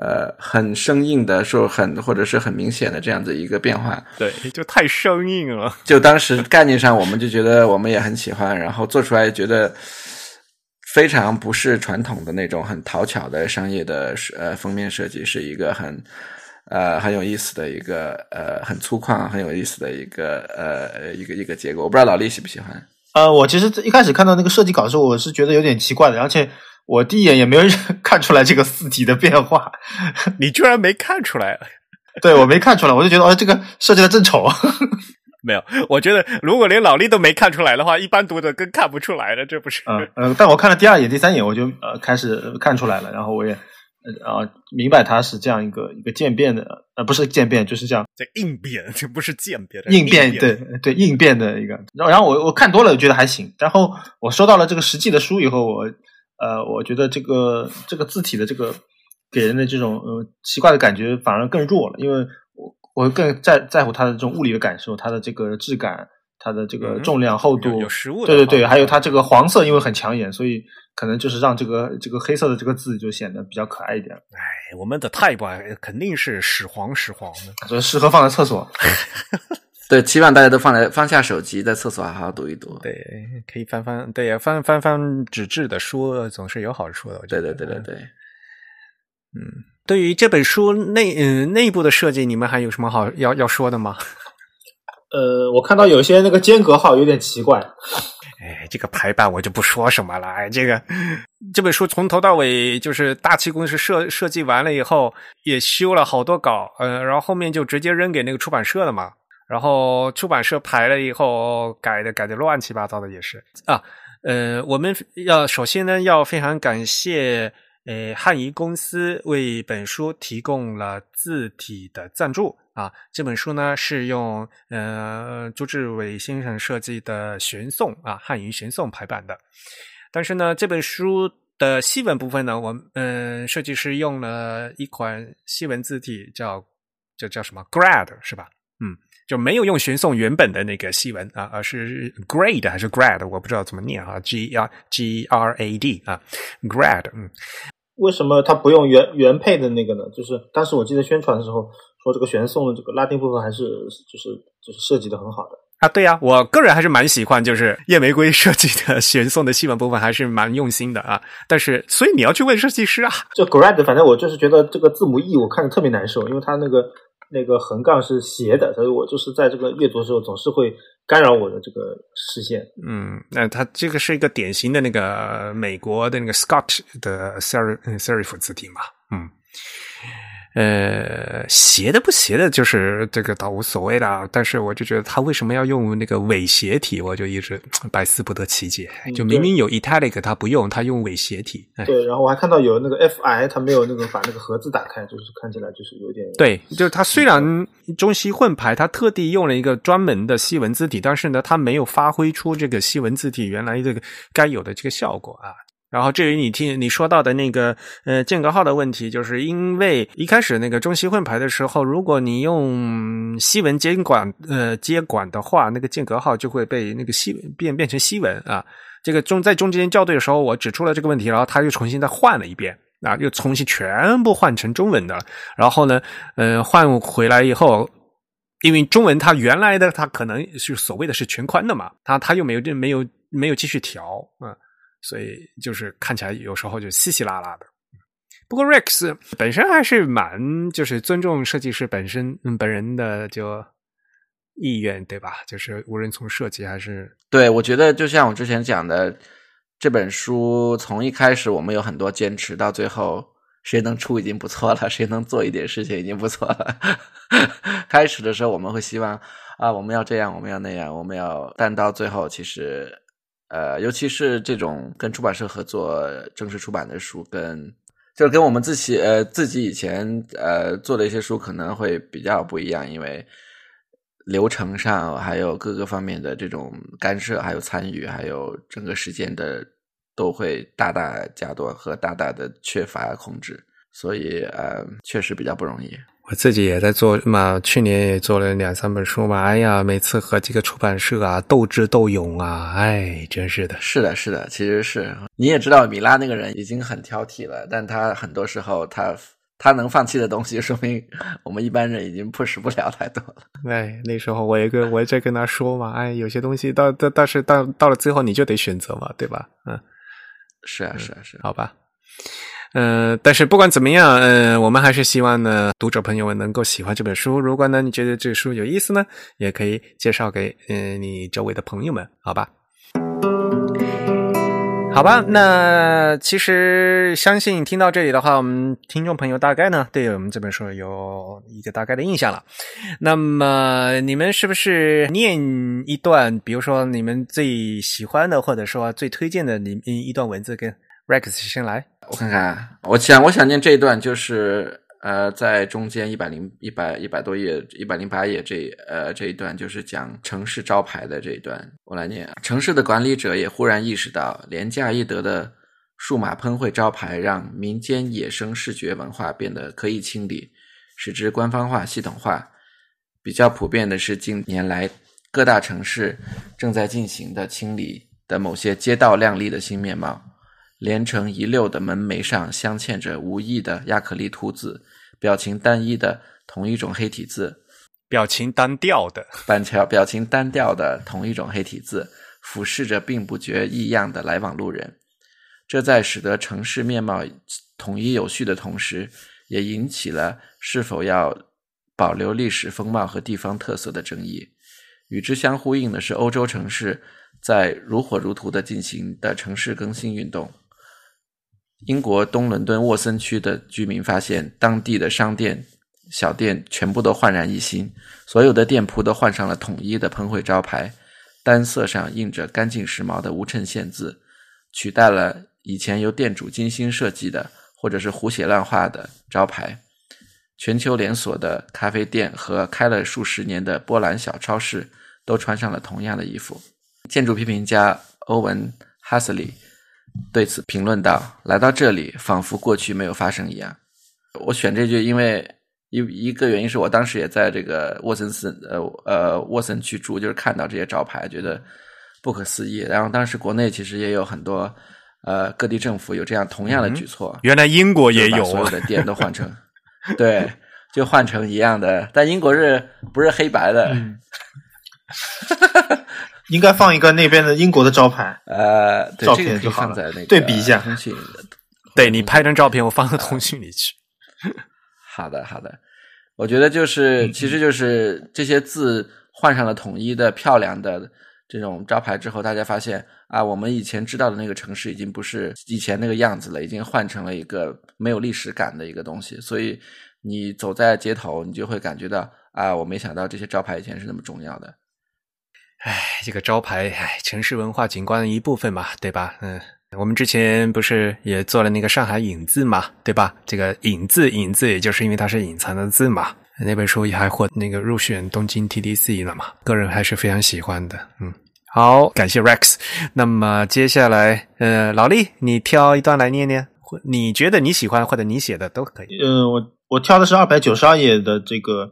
呃，很生硬的，说很或者是很明显的这样子一个变化，对，就太生硬了。就当时概念上，我们就觉得我们也很喜欢，然后做出来觉得非常不是传统的那种很讨巧的商业的呃封面设计，是一个很呃很有意思的一个呃很粗犷很有意思的一个呃一个一个结果。我不知道老李喜不喜欢。呃，我其实一开始看到那个设计稿的时候，我是觉得有点奇怪的，而且。我第一眼也没有 <laughs> 看出来这个字体的变化，<laughs> 你居然没看出来？<laughs> 对我没看出来，我就觉得哦，这个设计的真丑。没有，我觉得如果连老力都没看出来的话，一般读者更看不出来的，这不是？嗯嗯，但我看了第二眼、第三眼，我就呃开始看出来了，然后我也呃明白它是这样一个一个渐变的，呃不是渐变，就是这样这应变，这不是渐变的，应变对对应变的一个。然后然后我我看多了觉得还行，然后我收到了这个实际的书以后，我。呃，我觉得这个这个字体的这个给人的这种呃奇怪的感觉反而更弱了，因为我我更在在乎它的这种物理的感受，它的这个质感，它的这个重量、厚度，有实物对对对，还有它这个黄色，因为很抢眼，所以可能就是让这个这个黑色的这个字就显得比较可爱一点。哎，我们的 Type 肯定是屎黄屎黄的，所以适合放在厕所。<laughs> 对，希望大家都放在放下手机，在厕所好好读一读。对，可以翻翻，对呀，翻翻翻纸质的书总是有好处的。对对对对对。嗯，对于这本书内嗯内部的设计，你们还有什么好要要说的吗？<laughs> 呃，我看到有些那个间隔号有点奇怪。哎，这个排版我就不说什么了。哎，这个这本书从头到尾就是大气公司设设计完了以后，也修了好多稿，嗯，然后后面就直接扔给那个出版社了嘛。然后出版社排了以后改的改的乱七八糟的也是。啊，呃，我们要首先呢要非常感谢呃汉仪公司为本书提供了字体的赞助。啊，这本书呢是用呃朱志伟先生设计的玄宋啊汉仪玄宋排版的，但是呢这本书的西文部分呢，我嗯设计师用了一款西文字体叫叫叫什么？Grad 是吧？嗯。就没有用玄宋原本的那个西文啊，而是 grade 还是 grad，我不知道怎么念啊，g r g r a d 啊，grad。嗯，为什么他不用原原配的那个呢？就是当时我记得宣传的时候说，这个玄宋的这个拉丁部分还是就是就是设计的很好的啊。对呀，我个人还是蛮喜欢，就是夜玫瑰设计的玄宋的西文部分还是蛮用心的啊。但是，所以你要去问设计师啊。就 grad，反正我就是觉得这个字母 e 我看着特别难受，因为它那个。那个横杠是斜的，所以我就是在这个阅读的时候总是会干扰我的这个视线。嗯，那它这个是一个典型的那个美国的那个 Scott 的 serif serif 字体嘛，嗯。呃，斜的不斜的，就是这个倒无所谓啦。但是我就觉得他为什么要用那个伪斜体，我就一直百思不得其解。就明明有 italic，他不用，他用伪斜体。对，然后我还看到有那个 fi，他没有那个把那个盒子打开，就是看起来就是有点。对，就是他虽然中西混排，他特地用了一个专门的西文字体，但是呢，他没有发挥出这个西文字体原来这个该有的这个效果啊。然后至于你听你说到的那个呃间隔号的问题，就是因为一开始那个中西混排的时候，如果你用西文接管呃接管的话，那个间隔号就会被那个西变变成西文啊。这个中在中间校对的时候，我指出了这个问题，然后他又重新再换了一遍啊，又重新全部换成中文的。然后呢，呃换回来以后，因为中文它原来的它可能是所谓的是全宽的嘛，它它又没有没有没有继续调啊。所以就是看起来有时候就稀稀拉拉的，不过 Rex 本身还是蛮就是尊重设计师本身本人的就意愿，对吧？就是无论从设计还是对我觉得，就像我之前讲的，这本书从一开始我们有很多坚持，到最后谁能出已经不错了，谁能做一点事情已经不错了。<laughs> 开始的时候我们会希望啊，我们要这样，我们要那样，我们要，但到最后其实。呃，尤其是这种跟出版社合作正式出版的书，跟就是跟我们自己呃自己以前呃做的一些书可能会比较不一样，因为流程上还有各个方面的这种干涉，还有参与，还有整个时间的都会大大加多和大大的缺乏控制，所以呃确实比较不容易。我自己也在做嘛，去年也做了两三本书嘛。哎呀，每次和这个出版社啊斗智斗勇啊，哎，真是的。是的，是的，其实是你也知道，米拉那个人已经很挑剔了，但他很多时候他他能放弃的东西，说明我们一般人已经 push 不了太多了。<laughs> 哎，那时候我也跟我也在跟他说嘛，哎，有些东西到到但是到到了最后你就得选择嘛，对吧？嗯，是啊，是啊，是，好吧。嗯，但是不管怎么样，嗯，我们还是希望呢，读者朋友们能够喜欢这本书。如果呢，你觉得这书有意思呢，也可以介绍给嗯你周围的朋友们，好吧？好吧，那其实相信听到这里的话，我们听众朋友大概呢对我们这本书有一个大概的印象了。那么你们是不是念一段，比如说你们最喜欢的，或者说最推荐的你一段文字，跟 Rex 先来？我看看，我想，我想念这一段，就是呃，在中间一百零一百一百多页，一百零八页这呃这一段，就是讲城市招牌的这一段。我来念：城市的管理者也忽然意识到，廉价易得的数码喷绘招牌，让民间野生视觉文化变得可以清理，使之官方化、系统化。比较普遍的是，近年来各大城市正在进行的清理的某些街道亮丽的新面貌。连成一溜的门楣上镶嵌着无意的亚克力凸字，表情单一的同一种黑体字，表情单调的板桥表情单调的同一种黑体字，俯视着并不觉异样的来往路人。这在使得城市面貌统一有序的同时，也引起了是否要保留历史风貌和地方特色的争议。与之相呼应的是，欧洲城市在如火如荼的进行的城市更新运动。英国东伦敦沃森区的居民发现，当地的商店、小店全部都焕然一新，所有的店铺都换上了统一的喷绘招牌，单色上印着干净时髦的无衬线字，取代了以前由店主精心设计的或者是胡写乱画的招牌。全球连锁的咖啡店和开了数十年的波兰小超市都穿上了同样的衣服。建筑批评家欧文·哈斯利。对此评论道：“来到这里，仿佛过去没有发生一样。”我选这句，因为一一个原因是我当时也在这个沃森斯呃呃沃森区住，就是看到这些招牌，觉得不可思议。然后当时国内其实也有很多呃各地政府有这样同样的举措。原来英国也有，所有的 <laughs> 店都换成对，就换成一样的。但英国是不是黑白的？<laughs> 应该放一个那边的英国的招牌，呃，对照片就放在那个对比一下通讯。对你拍张照片，我放到通讯里去。<laughs> 好的，好的。我觉得就是，其实就是这些字换上了统一的漂亮的这种招牌之后，大家发现啊，我们以前知道的那个城市已经不是以前那个样子了，已经换成了一个没有历史感的一个东西。所以你走在街头，你就会感觉到啊，我没想到这些招牌以前是那么重要的。唉，这个招牌，唉，城市文化景观的一部分嘛，对吧？嗯，我们之前不是也做了那个上海影字嘛，对吧？这个影字，影字，也就是因为它是隐藏的字嘛。那本书也还获那个入选东京 TDC 了嘛，个人还是非常喜欢的。嗯，好，感谢 Rex。那么接下来，呃，老李，你挑一段来念念，你觉得你喜欢或者你写的都可以。呃，我我挑的是二百九十二页的这个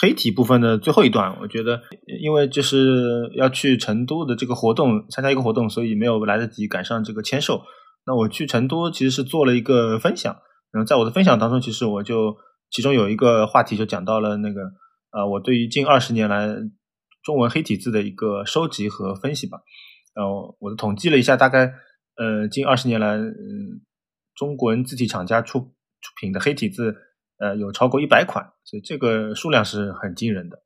黑体部分的最后一段。我觉得，因为就是要去成都的这个活动，参加一个活动，所以没有来得及赶上这个签售。那我去成都其实是做了一个分享，然后在我的分享当中，其实我就其中有一个话题就讲到了那个呃，我对于近二十年来中文黑体字的一个收集和分析吧。然后我统计了一下，大概呃近二十年来，嗯，中国人字体厂家出出品的黑体字，呃，有超过一百款，所以这个数量是很惊人的。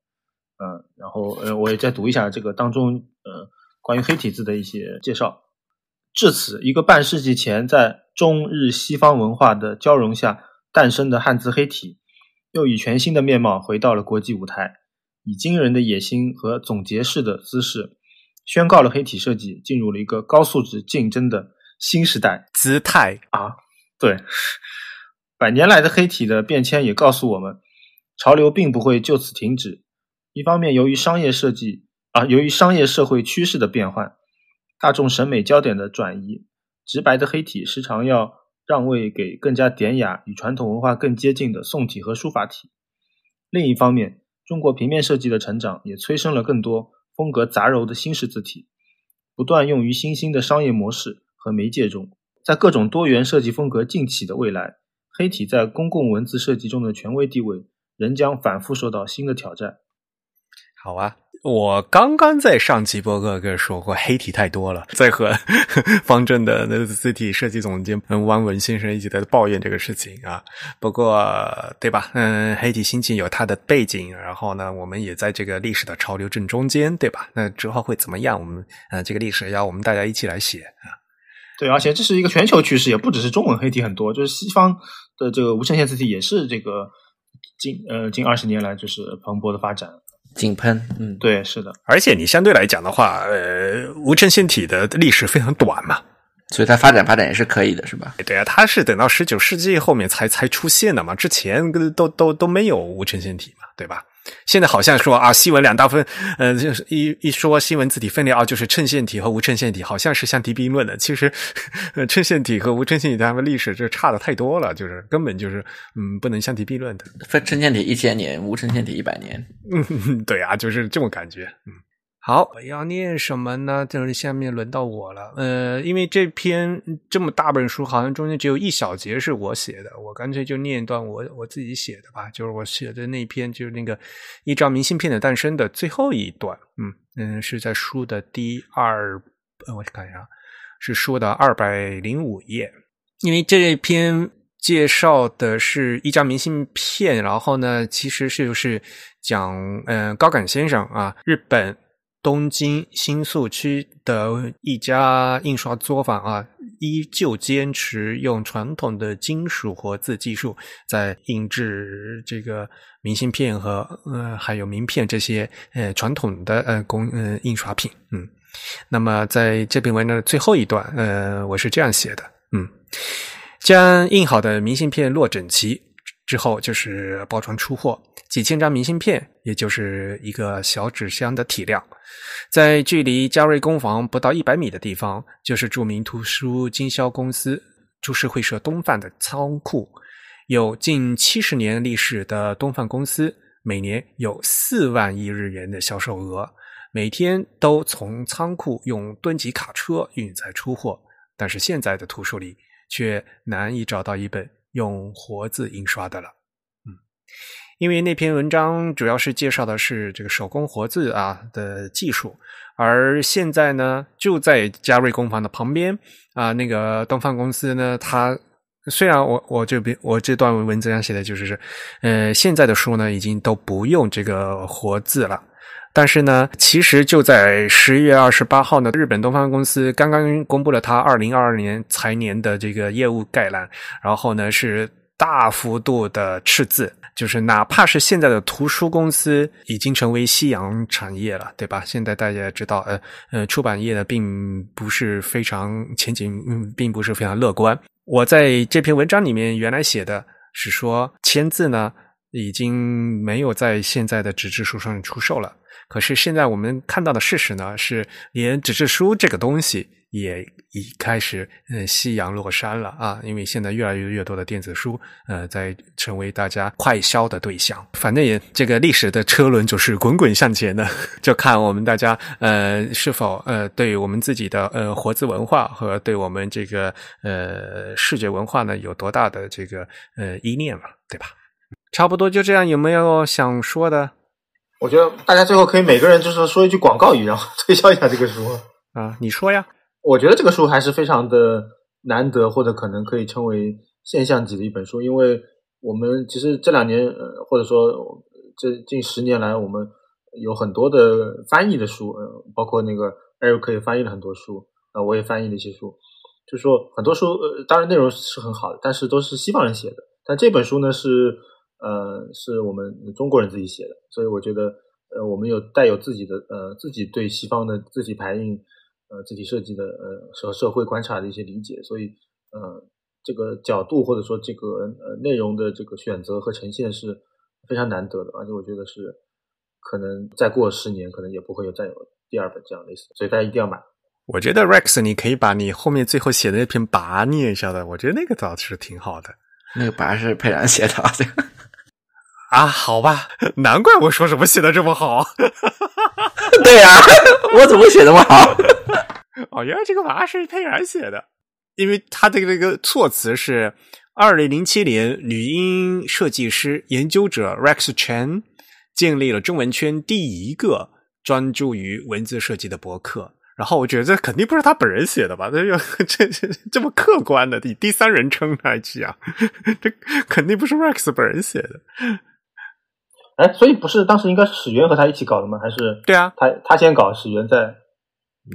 嗯，然后呃，我也再读一下这个当中呃关于黑体字的一些介绍。至此，一个半世纪前，在中日西方文化的交融下诞生的汉字黑体，又以全新的面貌回到了国际舞台，以惊人的野心和总结式的姿势，宣告了黑体设计进入了一个高素质竞争的新时代。姿态，啊，对，百年来的黑体的变迁也告诉我们，潮流并不会就此停止。一方面，由于商业设计啊，由于商业社会趋势的变换，大众审美焦点的转移，直白的黑体时常要让位给更加典雅、与传统文化更接近的宋体和书法体。另一方面，中国平面设计的成长也催生了更多风格杂糅的新式字体，不断用于新兴的商业模式和媒介中。在各种多元设计风格兴起的未来，黑体在公共文字设计中的权威地位仍将反复受到新的挑战。好啊。我刚刚在上期播客跟说过，黑体太多了，在和 <laughs> 方正的那字体设计总监汪文先生一起在抱怨这个事情啊。不过，对吧？嗯，黑体兴起有它的背景，然后呢，我们也在这个历史的潮流正中间，对吧？那之后会怎么样？我们呃，这个历史要我们大家一起来写啊。对，而且这是一个全球趋势，也不只是中文黑体很多，就是西方的这个无线线字体也是这个近呃近二十年来就是蓬勃的发展。井喷，嗯，对，是的，而且你相对来讲的话，呃，无衬线体的历史非常短嘛，所以它发展发展也是可以的，是吧？对啊，它是等到十九世纪后面才才出现的嘛，之前都都都没有无衬线体嘛，对吧？现在好像说啊，西文两大分，呃，就是一一说西文字体分裂啊，就是衬线体和无衬线体，好像是相提并论的。其实，<laughs> 呃，衬线体和无衬线体它们历史这差的太多了，就是根本就是嗯不能相提并论的。分衬线体一千年，无衬线体一百年。嗯，<laughs> 对啊，就是这种感觉。嗯。好，我要念什么呢？就是下面轮到我了。呃，因为这篇这么大本书，好像中间只有一小节是我写的，我干脆就念一段我我自己写的吧。就是我写的那篇，就是那个一张明信片的诞生的最后一段。嗯嗯，是在书的第二，呃，我看一下，是书的二百零五页。因为这篇介绍的是一张明信片，然后呢，其实是就是讲，嗯、高杆先生啊，日本。东京新宿区的一家印刷作坊啊，依旧坚持用传统的金属活字技术，在印制这个明信片和呃还有名片这些呃传统的呃工呃印刷品。嗯，那么在这篇文章的最后一段，呃，我是这样写的：嗯，将印好的明信片摞整齐之后，就是包装出货。几千张明信片，也就是一个小纸箱的体量，在距离嘉瑞工坊不到一百米的地方，就是著名图书经销公司株式会社东贩的仓库。有近七十年历史的东贩公司，每年有四万亿日元的销售额，每天都从仓库用吨级卡车运载出货。但是现在的图书里，却难以找到一本用活字印刷的了。嗯因为那篇文章主要是介绍的是这个手工活字啊的技术，而现在呢，就在嘉瑞工坊的旁边啊，那个东方公司呢，它虽然我我这边我这段文字上写的就是是，呃，现在的书呢已经都不用这个活字了，但是呢，其实就在十一月二十八号呢，日本东方公司刚刚公布了它二零二二年财年的这个业务概览，然后呢是大幅度的赤字，就是哪怕是现在的图书公司已经成为夕阳产业了，对吧？现在大家知道，呃呃，出版业呢并不是非常前景，嗯，并不是非常乐观。我在这篇文章里面原来写的是说，签字呢已经没有在现在的纸质书上出售了。可是现在我们看到的事实呢，是连纸质书这个东西也已开始嗯夕阳落山了啊！因为现在越来越越多的电子书呃在成为大家快销的对象。反正也这个历史的车轮就是滚滚向前的，<laughs> 就看我们大家呃是否呃对我们自己的呃活字文化和对我们这个呃视觉文化呢有多大的这个呃依恋了，对吧？差不多就这样，有没有想说的？我觉得大家最后可以每个人就是说一句广告语，然后推销一下这个书。啊，你说呀？我觉得这个书还是非常的难得，或者可能可以称为现象级的一本书，因为我们其实这两年，呃，或者说这近十年来，我们有很多的翻译的书，呃，包括那个艾瑞克也翻译了很多书，呃，我也翻译了一些书，就说很多书，呃，当然内容是很好的，但是都是西方人写的，但这本书呢是。呃，是我们中国人自己写的，所以我觉得，呃，我们有带有自己的呃自己对西方的字体排印，呃，字体设计的呃社社会观察的一些理解，所以呃，这个角度或者说这个呃内容的这个选择和呈现是非常难得的，而且我觉得是可能再过十年，可能也不会有再有第二本这样类似，所以大家一定要买。我觉得 Rex，你可以把你后面最后写的那篇跋念一下的，我觉得那个倒是挺好的。那个跋是佩然写的。啊，好吧，难怪我说什么写的这么好。<laughs> 对呀，我怎么写那么好？哦，原来这个娃是佩然写的，因为他的这个措辞是二零零七年，女音设计师研究者 Rex Chen 建立了中文圈第一个专注于文字设计的博客。然后我觉得这肯定不是他本人写的吧？这 <laughs> 这这这么客观的以第三人称来讲，<laughs> 这肯定不是 Rex 本人写的。哎，所以不是当时应该是史源和他一起搞的吗？还是对啊，他他先搞，史源在，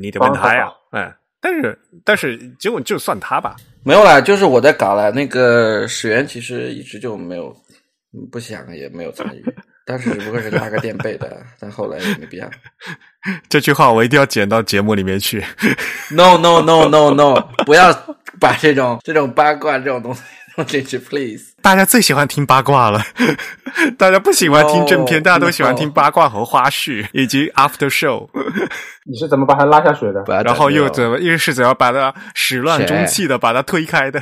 你得问他呀。哎，但是但是结果就算他吧，没有啦，就是我在搞了。那个史源其实一直就没有不想也没有参与，当时只不过是拉个垫背的，但后来也没必要。<laughs> 这句话我一定要剪到节目里面去。No no no no no，不要把这种这种八卦这种东西。进去，please！大家最喜欢听八卦了，<laughs> 大家不喜欢听正片，大家都喜欢听八卦和花絮以及 after show。<laughs> 你是怎么把他拉下水的？然后又怎么又是怎样把他始乱终弃的把他推开的？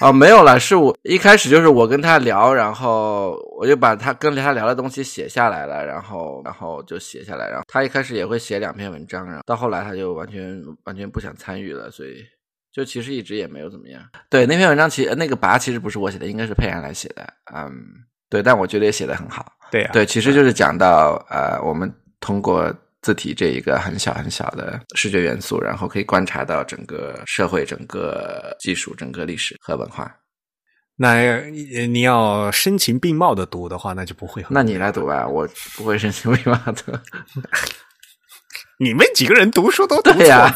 哦，没有了，是我一开始就是我跟他聊，然后我就把他跟他聊的东西写下来了，然后然后就写下来，然后他一开始也会写两篇文章，然后到后来他就完全完全不想参与了，所以。就其实一直也没有怎么样。对那篇文章，其实那个拔其实不是我写的，应该是佩然来写的。嗯，对，但我觉得也写的很好。对，对，其实就是讲到呃，我们通过字体这一个很小很小的视觉元素，然后可以观察到整个社会、整个技术、整个历史和文化。那你要声情并茂的读的话，那就不会。那你来读吧，我不会声情并茂的。<laughs> 你们几个人读书都对呀，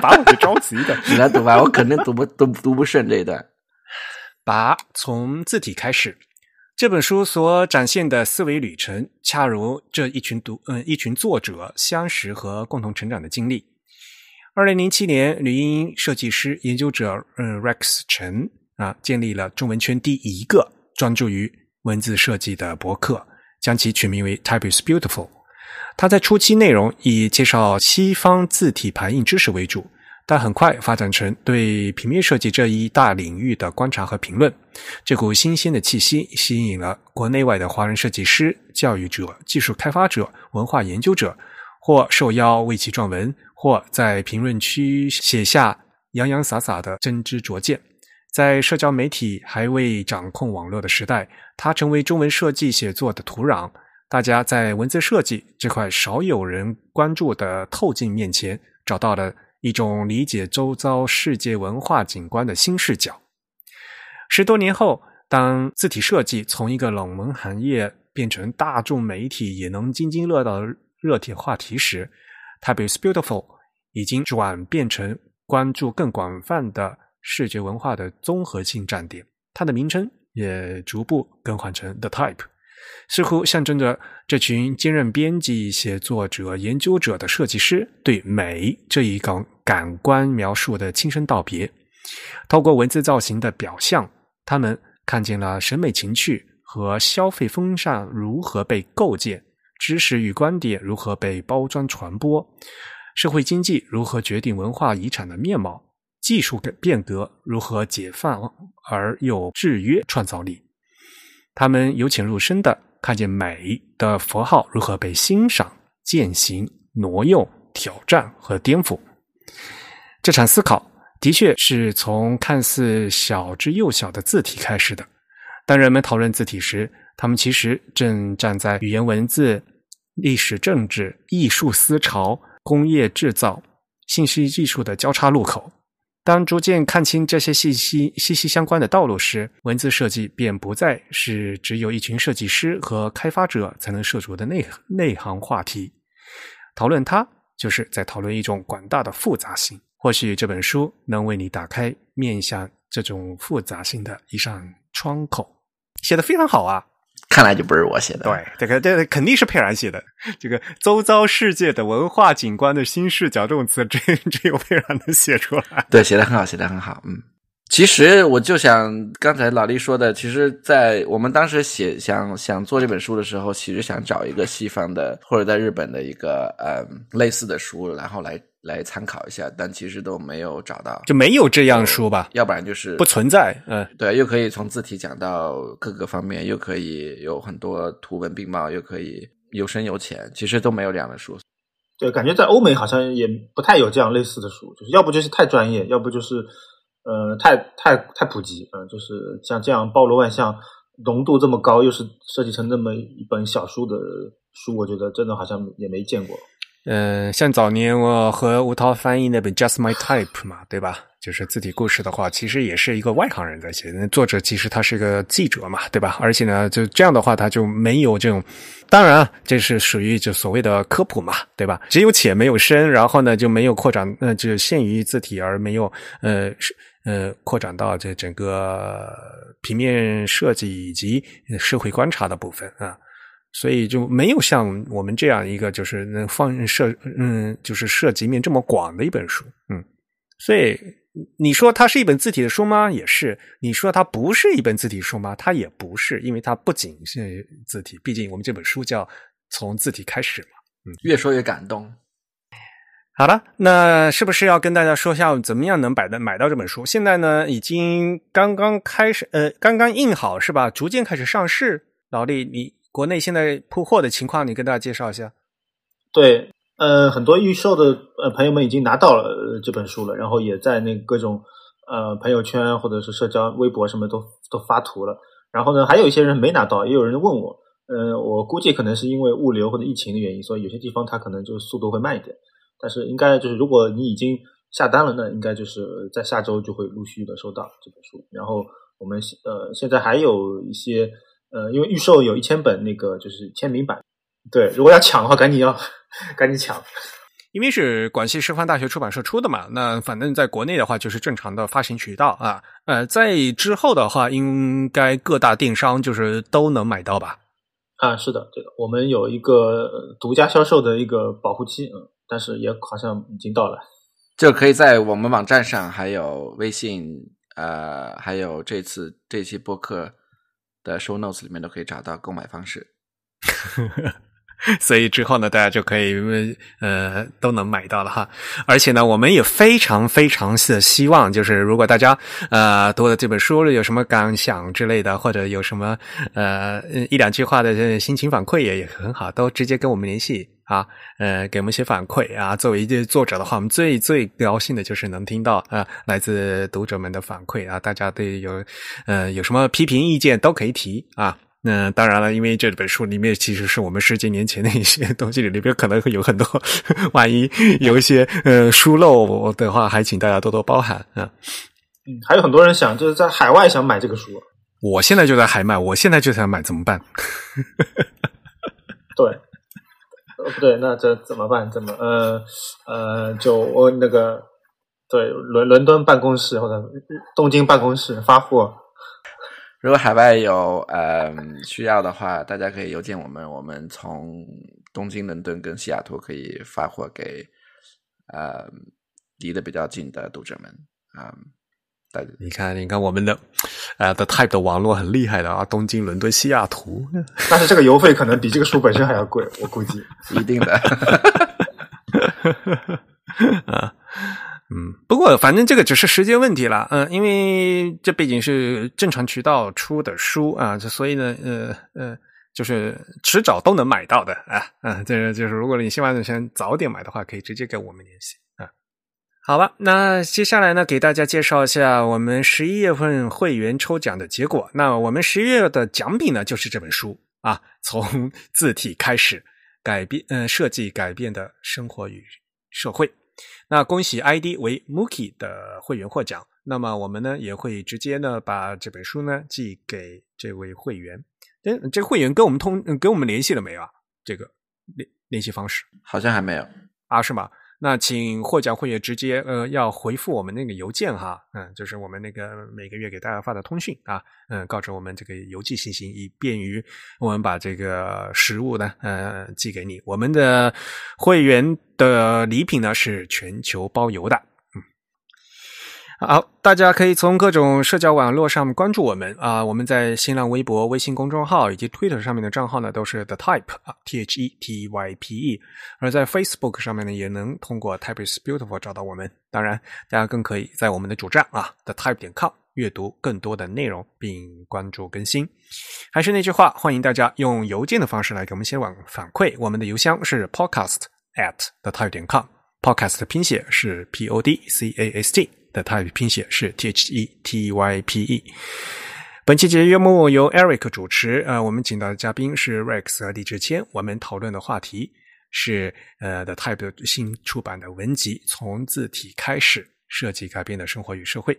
把我给着急的。<laughs> 你来读吧，我肯定读不读读不顺这一段。把从字体开始，这本书所展现的思维旅程，恰如这一群读嗯一群作者相识和共同成长的经历。二零零七年，女英设计师研究者嗯 Rex 陈啊建立了中文圈第一个专注于文字设计的博客，将其取名为 Type is Beautiful。他在初期内容以介绍西方字体排印知识为主，但很快发展成对平面设计这一大领域的观察和评论。这股新鲜的气息吸引了国内外的华人设计师、教育者、技术开发者、文化研究者，或受邀为其撰文，或在评论区写下洋洋洒洒的真知灼见。在社交媒体还未掌控网络的时代，它成为中文设计写作的土壤。大家在文字设计这块少有人关注的透镜面前，找到了一种理解周遭世界文化景观的新视角。十多年后，当字体设计从一个冷门行业变成大众媒体也能津津乐道的热点话题时，Type is Beautiful 已经转变成关注更广泛的视觉文化的综合性站点。它的名称也逐步更换成 The Type，似乎象征着这群兼任编辑、写作者、研究者的设计师对美这一感感官描述的亲身道别。透过文字造型的表象，他们看见了审美情趣和消费风尚如何被构建，知识与观点如何被包装传播，社会经济如何决定文化遗产的面貌。技术的变革如何解放而又制约创造力？他们由浅入深的看见美的符号如何被欣赏、践行、挪用、挑战和颠覆。这场思考的确是从看似小之又小的字体开始的。当人们讨论字体时，他们其实正站在语言文字、历史政治、艺术思潮、工业制造、信息技术的交叉路口。当逐渐看清这些信息息息相关的道路时，文字设计便不再是只有一群设计师和开发者才能涉足的内内行话题。讨论它，就是在讨论一种广大的复杂性。或许这本书能为你打开面向这种复杂性的一扇窗口。写的非常好啊！看来就不是我写的。对，这个这个肯定是佩然写的。这个周遭世界的文化景观的新视角这种词，只 <laughs> 只有佩然能写出来。对，写的很好，写的很好。嗯，其实我就想刚才老李说的，其实，在我们当时写想想做这本书的时候，其实想找一个西方的或者在日本的一个呃类似的书，然后来。来参考一下，但其实都没有找到，就没有这样书吧？要不然就是不存在。嗯，对，又可以从字体讲到各个方面，又可以有很多图文并茂，又可以有深有浅，其实都没有这样的书。对，感觉在欧美好像也不太有这样类似的书，就是要不就是太专业，要不就是呃太太太普及。嗯，就是像这样包罗万象、浓度这么高，又是设计成那么一本小书的书，我觉得真的好像也没见过。嗯，像早年我和吴涛翻译那本《Just My Type》嘛，对吧？就是字体故事的话，其实也是一个外行人在写。那作者其实他是个记者嘛，对吧？而且呢，就这样的话，他就没有这种。当然，这是属于就所谓的科普嘛，对吧？只有浅没有深，然后呢就没有扩展，那就限于字体而没有呃呃扩展到这整个平面设计以及社会观察的部分啊。所以就没有像我们这样一个就是能放涉嗯，就是涉及面这么广的一本书，嗯，所以你说它是一本字体的书吗？也是。你说它不是一本字体书吗？它也不是，因为它不仅是字体，毕竟我们这本书叫从字体开始嘛。嗯，越说越感动。好了，那是不是要跟大家说一下怎么样能买的买到这本书？现在呢，已经刚刚开始，呃，刚刚印好是吧？逐渐开始上市。老李，你。国内现在铺货的情况，你跟大家介绍一下。对，呃，很多预售的呃朋友们已经拿到了这本书了，然后也在那各种呃朋友圈或者是社交微博什么都都发图了。然后呢，还有一些人没拿到，也有人问我，嗯，我估计可能是因为物流或者疫情的原因，所以有些地方它可能就速度会慢一点。但是应该就是如果你已经下单了，那应该就是在下周就会陆续的收到这本书。然后我们呃现在还有一些。呃，因为预售有一千本那个就是签名版，对，如果要抢的话，赶紧要赶紧抢。因为是广西师范大学出版社出的嘛，那反正在国内的话就是正常的发行渠道啊。呃，在之后的话，应该各大电商就是都能买到吧？啊，是的，对的我们有一个独家销售的一个保护期，嗯，但是也好像已经到了，就可以在我们网站上，还有微信，呃，还有这次这期播客。的 show notes 里面都可以找到购买方式，<laughs> 所以之后呢，大家就可以呃都能买到了哈。而且呢，我们也非常非常的希望，就是如果大家呃读了这本书有什么感想之类的，或者有什么呃一两句话的心情反馈也也很好，都直接跟我们联系。啊，呃，给我们一些反馈啊。作为一个作者的话，我们最最高兴的就是能听到啊，来自读者们的反馈啊。大家对有呃有什么批评意见都可以提啊。那当然了，因为这本书里面其实是我们十几年前的一些东西，里边可能会有很多，万一有一些呃疏漏的话，还请大家多多包涵啊。嗯，还有很多人想就是在海外想买这个书，我现在就在海买，我现在就想买，怎么办？<laughs> 对，呃不对，那这怎么办？怎么呃呃，就我那个对伦伦敦办公室或者东京办公室发货，如果海外有呃需要的话，大家可以邮件我们，我们从东京、伦敦跟西雅图可以发货给呃离得比较近的读者们啊。家你看，你看我们的呃 The Type 的网络很厉害的啊，东京、伦敦、西雅图。<laughs> 但是这个邮费可能比这个书本身还要贵，我估计。一定的，<laughs> 啊，嗯，不过反正这个只是时间问题了，嗯、因为这毕竟是正常渠道出的书啊，这所以呢，呃呃，就是迟早都能买到的啊，嗯、这个就是如果你希望想早点买的话，可以直接跟我们联系啊。好吧，那接下来呢，给大家介绍一下我们十一月份会员抽奖的结果。那我们十一月的奖品呢，就是这本书啊，从字体开始改变，呃，设计改变的生活与社会。那恭喜 ID 为 Mookie 的会员获奖。那么我们呢也会直接呢把这本书呢寄给这位会员。嗯，这个会员跟我们通嗯跟我们联系了没有啊？这个联联系方式好像还没有。啊是吗？那请获奖会员直接呃要回复我们那个邮件哈，嗯，就是我们那个每个月给大家发的通讯啊，嗯，告知我们这个邮寄信息，以便于我们把这个实物呢呃寄给你。我们的会员的礼品呢是全球包邮的。好，大家可以从各种社交网络上关注我们啊、我们在新浪微博、微信公众号以及 Twitter 上面的账号呢都是 The Type 啊，T H E T Y P E，而在 Facebook 上面呢也能通过 Type is Beautiful 找到我们。当然，大家更可以在我们的主站啊 The Type 点 com 阅读更多的内容，并关注更新。还是那句话，欢迎大家用邮件的方式来给我们写网反馈。我们的邮箱是 podcast at the type 点 com。podcast 的拼写是 p o d c a s t，的 type 拼写是 t h e t y p e。本期节目由 Eric 主持，呃，我们请到的嘉宾是 Rex 和李志谦，我们讨论的话题是呃 The Type 新出版的文集《从字体开始，设计改变的生活与社会》。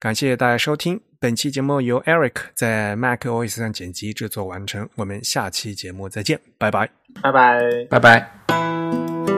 感谢大家收听本期节目，由 Eric 在 Mac OS 上剪辑制作完成。我们下期节目再见，拜拜。拜拜。拜拜。